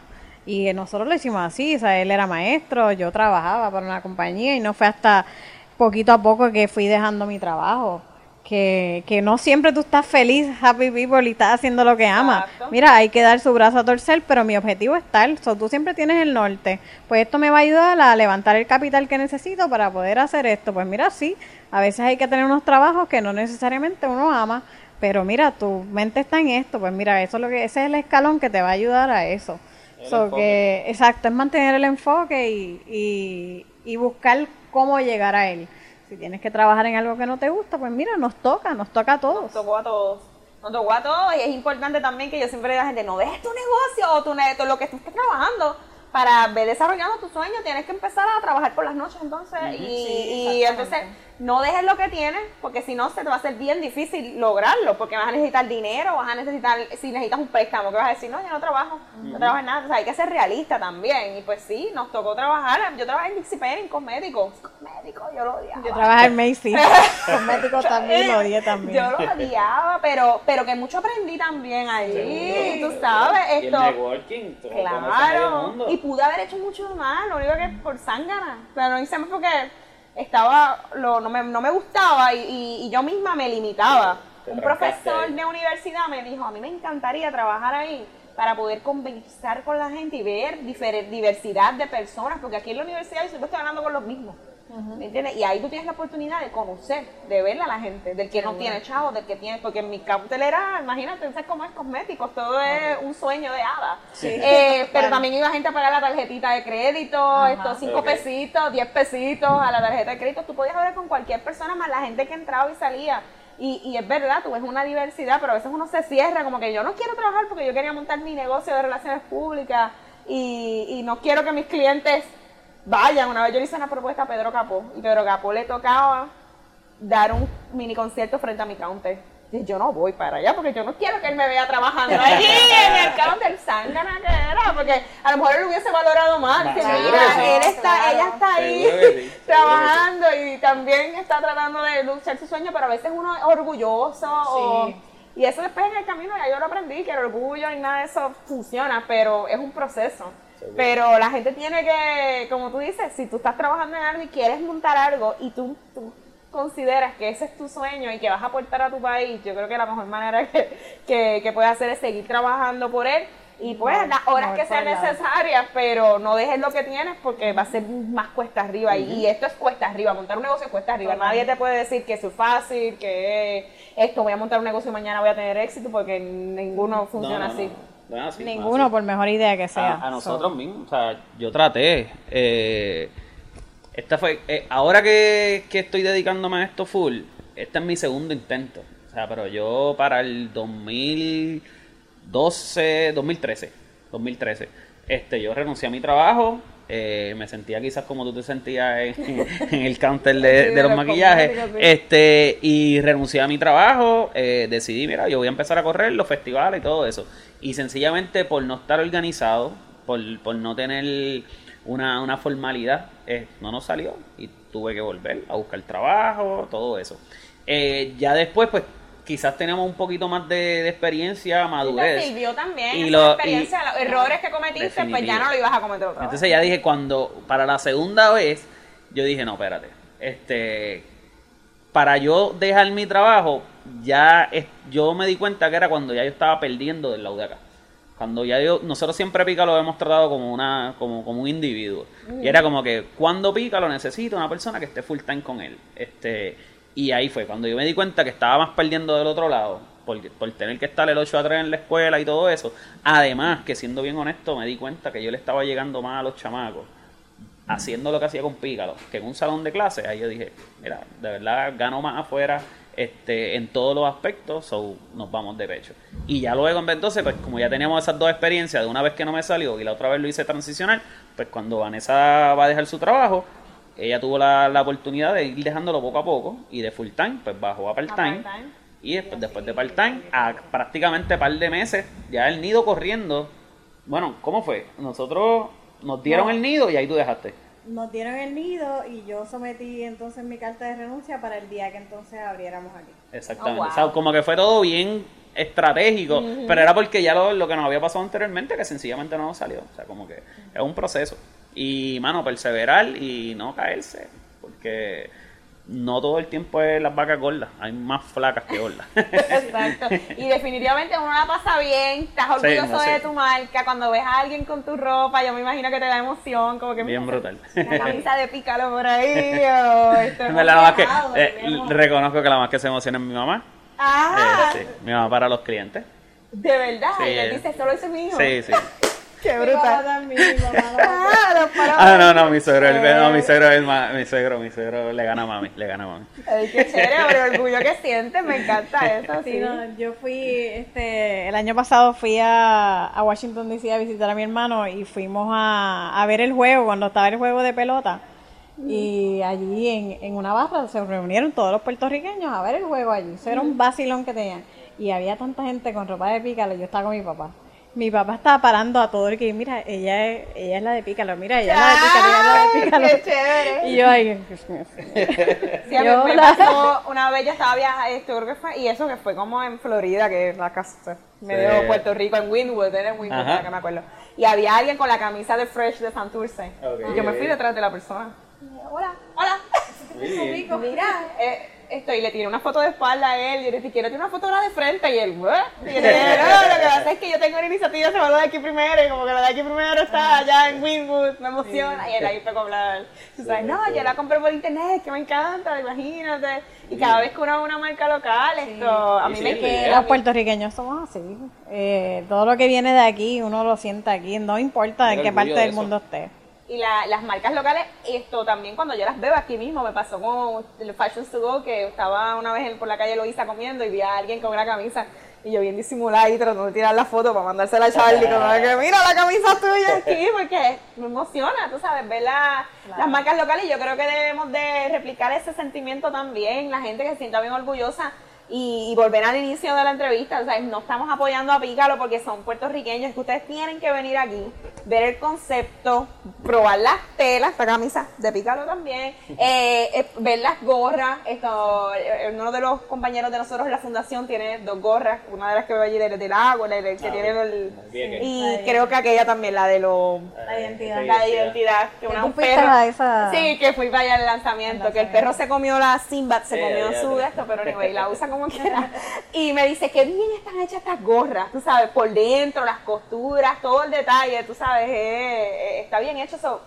Y nosotros lo hicimos así, o sea, él era maestro, yo trabajaba para una compañía y no fue hasta poquito a poco que fui dejando mi trabajo. Que, que no siempre tú estás feliz, happy people y estás haciendo lo que amas. Mira, hay que dar su brazo a torcer, pero mi objetivo es tal. So, tú siempre tienes el norte. Pues esto me va a ayudar a levantar el capital que necesito para poder hacer esto. Pues mira, sí, a veces hay que tener unos trabajos que no necesariamente uno ama, pero mira, tu mente está en esto. Pues mira, eso es lo que ese es el escalón que te va a ayudar a eso. So, que, exacto, es mantener el enfoque y, y, y buscar cómo llegar a él. Si tienes que trabajar en algo que no te gusta, pues mira, nos toca, nos toca a todos. Nos tocó a todos. Nos tocó a todos y es importante también que yo siempre digo a la gente, no dejes tu negocio o tu ne- todo lo que tú estés trabajando para ver desarrollando tu sueño. Tienes que empezar a trabajar por las noches entonces y, y entonces no dejes lo que tienes, porque si no se te va a hacer bien difícil lograrlo, porque vas a necesitar dinero, vas a necesitar, si necesitas un préstamo, que vas a decir, no, yo no trabajo, no trabajo en nada, o sea, hay que ser realista también, y pues sí, nos tocó trabajar, yo trabajé en Dixie en cosméticos, cosméticos, yo lo odiaba. Yo trabajé en Macy's, [laughs] cosméticos también, lo odié también. Yo lo odiaba, pero, pero que mucho aprendí también allí, tú sabes, Y el esto... medio Claro, mundo. y pude haber hecho mucho más, lo único que por zángana, pero no hice más porque estaba, lo, no, me, no me gustaba y, y- y yo misma me limitaba. Te Un profesor ahí. de universidad me dijo, a mí me encantaría trabajar ahí para poder conversar con la gente y ver diversidad de personas, porque aquí en la universidad yo siempre estoy hablando con los mismos. ¿Me entiendes? Y ahí tú tienes la oportunidad de conocer, de ver a la gente, del que no tiene chavos, del que tiene, porque en mi era, imagínate, ¿sabes cómo es cosméticos? Todo es un sueño de hada. Eh, [laughs] pero también iba gente a pagar la tarjetita de crédito, estos cinco pesitos, 10 pesitos a la tarjeta de crédito. Tú podías hablar con cualquier persona, más la gente que entraba y salía. Y, y es verdad, tú ves una diversidad, pero a veces uno se cierra, como que yo no quiero trabajar porque yo quería montar mi negocio de relaciones públicas y, y no quiero que mis clientes vayan. Una vez yo le hice una propuesta a Pedro Capó y Pedro Capó le tocaba dar un mini concierto frente a mi counter. Y yo no voy para allá porque yo no quiero que él me vea trabajando [laughs] allí en el counter zángana que era, porque a lo mejor él hubiese valorado más. Que mira, que sí. él está, ella está ahí sí, [laughs] trabajando y también está tratando de luchar su sueño, pero a veces uno es orgulloso o- y eso después en el camino ya yo lo aprendí, que el orgullo y nada de eso funciona, pero es un proceso. Pero la gente tiene que, como tú dices, si tú estás trabajando en algo y quieres montar algo y tú, tú consideras que ese es tu sueño y que vas a aportar a tu país, yo creo que la mejor manera que, que, que puedes hacer es seguir trabajando por él y pues las horas que sean necesarias, pero no dejes lo que tienes porque va a ser más cuesta arriba. Y, y esto es cuesta arriba, montar un negocio es cuesta arriba, nadie te puede decir que eso es fácil, que esto voy a montar un negocio y mañana voy a tener éxito porque ninguno funciona no, así. No, así, Ninguno, así. por mejor idea que sea. a, a nosotros mismos. O sea, yo traté. eh, esta fue. eh, ahora que, que estoy dedicándome a esto full, este es mi segundo intento. O sea, pero yo para el 2012, 2013, 2013, este, yo renuncié a mi trabajo. Eh, me sentía quizás como tú te sentías en, [laughs] en el counter de, Sí, de de los maquillajes. Este, y renuncié a mi trabajo, eh, decidí, mira, yo voy a empezar a correr los festivales y todo eso. Y sencillamente por no estar organizado, por, por no tener una, una formalidad, eh, no nos salió y tuve que volver a buscar trabajo, todo eso. Eh, ya después, pues quizás teníamos un poquito más de, de experiencia, Y te madurez. sirvió también Y esa lo- experiencia, y- los errores que cometiste, pues ya no lo ibas a cometer otra vez. Entonces ya dije, cuando, para la segunda vez, yo dije, no, espérate, este, para yo dejar mi trabajo, ya es- yo me di cuenta que era cuando ya yo estaba perdiendo del lado de acá. Cuando ya yo, nosotros siempre Pica lo hemos tratado como una, como, como un individuo. Y era como que cuando Pica lo necesito una persona que esté full time con él. Este, y ahí fue, cuando yo me di cuenta que estaba más perdiendo del otro lado, por, por tener que estar el 8 a 3 en la escuela y todo eso. Además, que siendo bien honesto, me di cuenta que yo le estaba llegando más a los chamacos haciendo lo que hacía con Pícalo, que en un salón de clases, ahí yo dije, mira, de verdad gano más afuera este, en todos los aspectos, so nos vamos de pecho. Y ya luego, entonces, pues como ya teníamos esas dos experiencias, de una vez que no me salió y la otra vez lo hice transicional, pues cuando Vanessa va a dejar su trabajo, ella tuvo la, la oportunidad de ir dejándolo poco a poco y de full time, pues bajó a part time. part-time. Y después, después de part-time, a prácticamente par de meses, ya el nido corriendo. Bueno, ¿cómo fue? Nosotros nos dieron No. el nido y ahí tú dejaste. Nos dieron el nido y yo sometí entonces mi carta de renuncia para el día que entonces abriéramos aquí. Exactamente. Oh, wow. O sea, como que fue todo bien estratégico, pero era porque ya lo, lo que nos había pasado anteriormente, que sencillamente no nos salió. O sea, como que es un proceso. Y, mano, perseverar y no caerse, porque no todo el tiempo es las vacas gordas, hay más flacas que gordas. [laughs] Exacto. Y definitivamente uno la pasa bien, estás Sí, orgulloso no, sí. de tu marca. Cuando ves a alguien con tu ropa, yo me imagino que te da emoción, como que bien mira, brutal. Una [laughs] camisa de pícalo por ahí. o esto En verdad, [laughs] la más que, eh, reconozco que la más que se emociona es mi mamá. Ah, Eh, sí, mi mamá para los clientes. de verdad. Sí, y le eh. dice, solo hizo mi hijo. Sí, sí. Qué Mi mamá brutal. también, mi mamá no. [laughs] Ah, los palos. Ah, no, no, mi suegro, el- no, mi suegro, es el mi suegro, mi suegro le gana a mami, le gana a mami. Ay, qué chévere, el orgullo que sientes, me encanta eso. Sí, Sí, no, yo fui, este, el año pasado fui a, a Washington DC a visitar a mi hermano y fuimos a, a ver el juego, cuando estaba el juego de pelota. Y allí en, en una barra se reunieron todos los puertorriqueños a ver el juego allí. Eso era un vacilón que tenían. Y había tanta gente con ropa de pícalo. Yo estaba con mi papá. Mi papá estaba parando a todo el que, mira, ella es, ella es la de pícalo, mira, ella es la de pícalo, ella es la de pícalo. ¡Qué chévere! Y yo, ay, Dios mío. Sí, a mí me la- pasó una vez yo estaba viajando, esto creo que fue, y eso que fue como en Florida, que es la casa, medio Sí. Puerto Rico, en Winwood, era en que me acuerdo. Y había alguien con la camisa de Fresh de Santurce. Ok. Y yo me fui detrás de la persona. Hola, hola. [laughs] Mira, eh, esto, y le tiré una foto de espalda a él, y yo le dije, quiero tirar una foto ahora de frente, y él, ¿what? Y yo le dije, no, lo que pasa es que yo tengo una iniciativa, se llama lo de aquí primero, y como que lo de aquí primero está allá en Winwood, me emociona, y él ahí fue como hablar, tú sabes, no, yo la compré por internet, que me encanta, imagínate, y cada vez que uno una marca local, esto, a Sí, mí sí, me queda. Los puertorriqueños somos así. Eh, todo lo que viene de aquí, uno lo siente aquí, no importa en qué parte de del mundo esté. Y la- las marcas locales, esto también cuando yo las veo aquí mismo, me pasó con el Fashion to Go, que estaba una vez en- por la calle Loíza comiendo y vi a alguien con una camisa. Y yo bien disimulada y tratando de tirar la foto para mandársela a Charlie, como que mira la camisa tuya aquí, [laughs] porque me emociona, tú sabes, ver la- las marcas locales. Y yo creo que debemos de replicar ese sentimiento también, la gente que se sienta bien orgullosa y, y volver al inicio de la entrevista, o sea, no estamos apoyando a Pícalo porque son puertorriqueños, es que ustedes tienen que venir aquí, ver el concepto, probar las telas, esta camisa de Pícalo también, [laughs] eh, eh, ver las gorras, esto, eh, uno de los compañeros de nosotros en la fundación tiene dos gorras, una de las que veo allí del, del agua, la del que Ah, tiene el... Bien, Y creo que aquella también, la de los... La identidad. La de identidad, que una un perro. a esa- Sí, que fui para allá al lanzamiento, que el perro se comió la Simba, se comió ya su de esto, pero anyway, la usa como [laughs] quiera. Y me dice, qué bien están hechas estas gorras, tú sabes, por dentro, las costuras, todo el detalle, tú sabes, eh, eh, está bien hecho. So,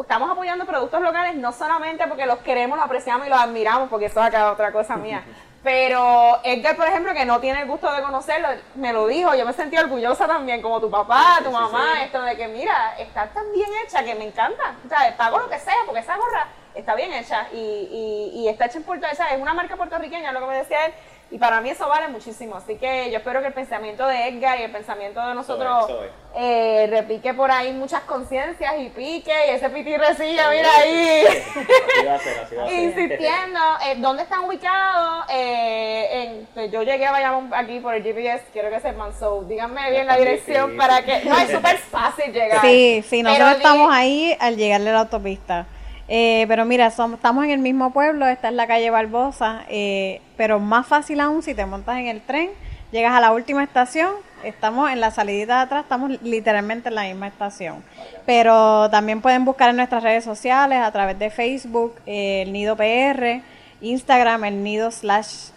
estamos apoyando productos locales no solamente porque los queremos, los apreciamos y los admiramos, porque eso es acá otra cosa mía. [laughs] Pero Edgar, por ejemplo, que no tiene el gusto de conocerlo, me lo dijo, yo me sentí orgullosa también, como tu papá, tu Sí, sí, mamá, sí. esto de que mira, está tan bien hecha que me encanta. O sea, pago lo que sea, porque esa gorra está bien hecha y, y, y está hecha en Puerto Rico, es una marca puertorriqueña, lo que me decía él, y para mí eso vale muchísimo. Así que yo espero que el pensamiento de Edgar y el pensamiento de nosotros eh, repique por ahí muchas conciencias y pique, y ese pitirrecilla, mira ahí. Así va a ser, así va a ser. Insistiendo, eh, ¿dónde están ubicados? Eh, en, pues yo llegué a Bayamón aquí por el GPS, quiero que sepan, so díganme bien la dirección para que... No, es súper fácil llegar. Sí, sí, nosotros estamos ahí al llegarle a la autopista. Eh, pero mira, estamos en el mismo pueblo, esta es la calle Barbosa, eh, pero más fácil aún si te montas en el tren, llegas a la última estación, estamos en la salidita de atrás, estamos literalmente en la misma estación. Pero también pueden buscar en nuestras redes sociales, a través de Facebook, eh, el Nido PR, Instagram, el Nido slash...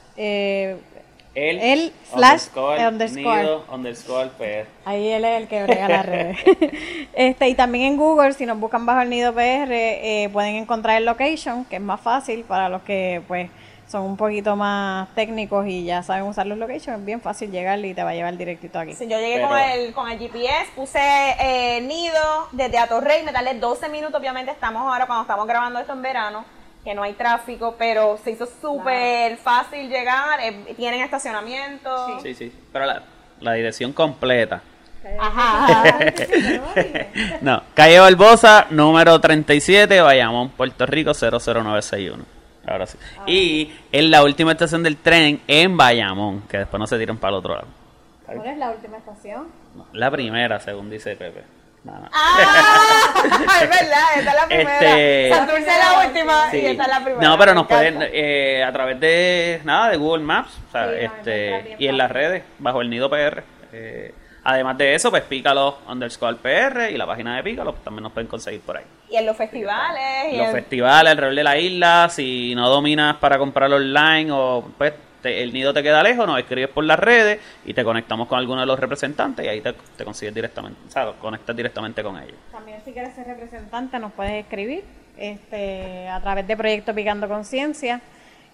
El, El slash underscore, underscore. nido, underscore, PR. Ahí él es el que brega las redes. [laughs] este, y también en Google, si nos buscan bajo el nido PR, eh, pueden encontrar el location, que es más fácil para los que pues son un poquito más técnicos y ya saben usar los locations. Es bien fácil llegar y te va a llevar directito aquí. Sí, yo llegué Pero- con, el, con el GPS, puse eh, nido desde Atorrey, me tardé 12 minutos, obviamente estamos ahora cuando estamos grabando esto en verano, que no hay tráfico, pero se hizo súper fácil llegar, eh, tienen estacionamiento. Sí, sí. Pero la, la dirección completa. Ajá. [laughs] No, calle Barbosa, número 37, Bayamón, Puerto Rico, 00961. Ahora sí. Y en la última estación del tren en Bayamón, que después no se tiran para el otro lado. ¿Cuál es la última estación? No, la primera, según dice Pepe. No, no. Ah, es verdad, esta es la primera. Este- Santurce es la última Sí. y esta es la primera. No, pero nos pueden, eh, a través de, nada, de Google Maps, o sea, Sí, este, y en las redes, bajo el nido PR. eh, además de eso, pues Pícalo underscore PR y la página de Pícalo, pues, también nos pueden conseguir por ahí. Y en los festivales. Y Los en- festivales alrededor de la isla, si no dominas para comprar online o pues te- el nido te queda lejos, nos escribes por las redes y te conectamos con alguno de los representantes y ahí te, te consigues directamente, o sea, conectas directamente con ellos. También si quieres ser representante nos puedes escribir este, a través de Proyecto Picando Conciencia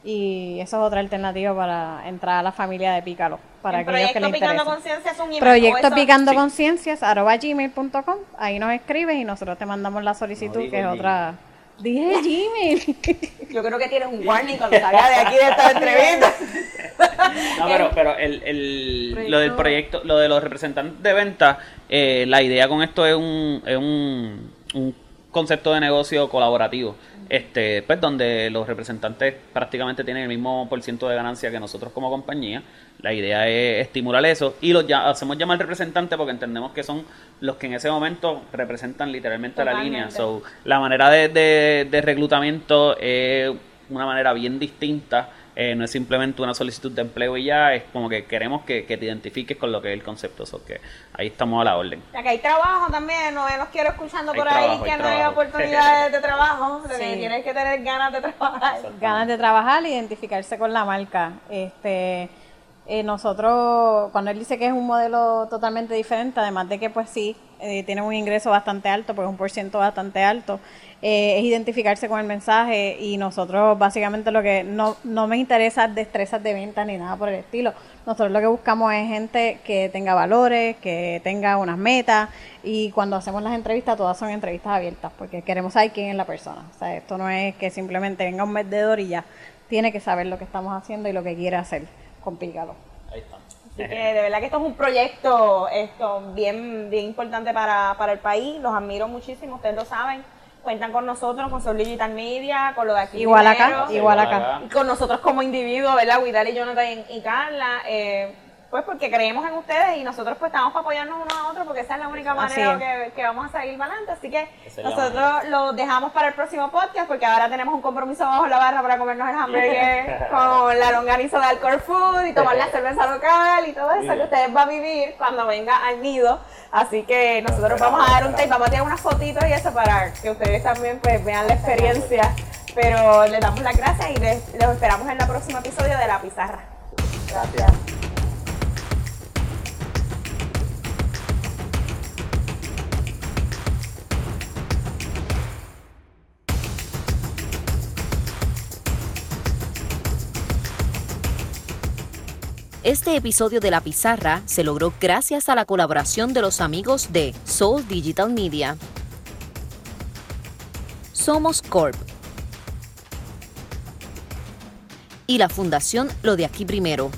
y eso es otra alternativa para entrar a la familia de Pícalo. Para el aquellos que proyecto les Picando interese. Conciencia es un email. Proyecto Picando Sí. Conciencias arroba gmail.com ahí nos escribes y nosotros te mandamos la solicitud No digo que es Gmail. otra... Dije [laughs] Gmail. Yo creo que tienes un warning cuando salgas de aquí de esta entrevista. [laughs] No, pero, pero el, el- lo del proyecto, lo de los representantes de venta, eh, la idea con esto es un, es un, un concepto de negocio colaborativo. Este, pues donde los representantes prácticamente tienen el mismo por ciento de ganancia que nosotros como compañía. La idea es estimular eso y los ya, hacemos llamar representantes porque entendemos que son los que en ese momento representan literalmente la línea. So, la manera de, de, de reclutamiento es una manera bien distinta eh, no es simplemente una solicitud de empleo y ya, es como que queremos que, te identifiques con lo que es el concepto, so que ahí estamos a la orden. Ya que hay trabajo también, no los quiero escuchando por ahí que no hay oportunidades de trabajo, [laughs] tienes que tener ganas de trabajar. Ganas de trabajar, identificarse con la marca. Este eh, nosotros, cuando él dice que es un modelo totalmente diferente, además de que pues sí, eh, tiene un ingreso bastante alto, pues un por ciento bastante alto, eh, es identificarse con el mensaje y nosotros básicamente lo que no, no me interesa destrezas de venta ni nada por el estilo. Nosotros lo que buscamos es gente que tenga valores, que tenga unas metas y cuando hacemos las entrevistas todas son entrevistas abiertas porque queremos saber quién es la persona. O sea, esto no es que simplemente venga un vendedor y ya tiene que saber lo que estamos haciendo y lo que quiere hacer con Ahí está. Así que de verdad que esto es un proyecto esto bien, bien importante para, para el país. Los admiro muchísimo, ustedes lo saben. Cuentan con nosotros, con Soul Digital Media, con lo de aquí. Igual acá, igual acá. Y con nosotros como individuos, ¿verdad? Widal y Jonathan y, Carla. Eh, pues porque creemos en ustedes y nosotros pues estamos para apoyarnos unos a otros porque esa es la única manera que, vamos a seguir adelante. Así que nosotros lo dejamos para el próximo podcast porque ahora tenemos un compromiso bajo la barra para comernos el hamburger [laughs] con la longaniza de Alcor Food y tomar la [laughs] cerveza local y todo eso que ustedes van a vivir cuando venga al nido. Así que nosotros vamos a dar un tape, vamos a tirar unas fotitos y eso para que ustedes también pues vean la experiencia. Pero les damos las gracias y les, los esperamos en el próximo episodio de La Pizarra. Gracias. Este episodio de La Pizarra se logró gracias a la colaboración de los amigos de Soul Digital Media. Somos Corp. Y la Fundación Lo de Aquí Primero.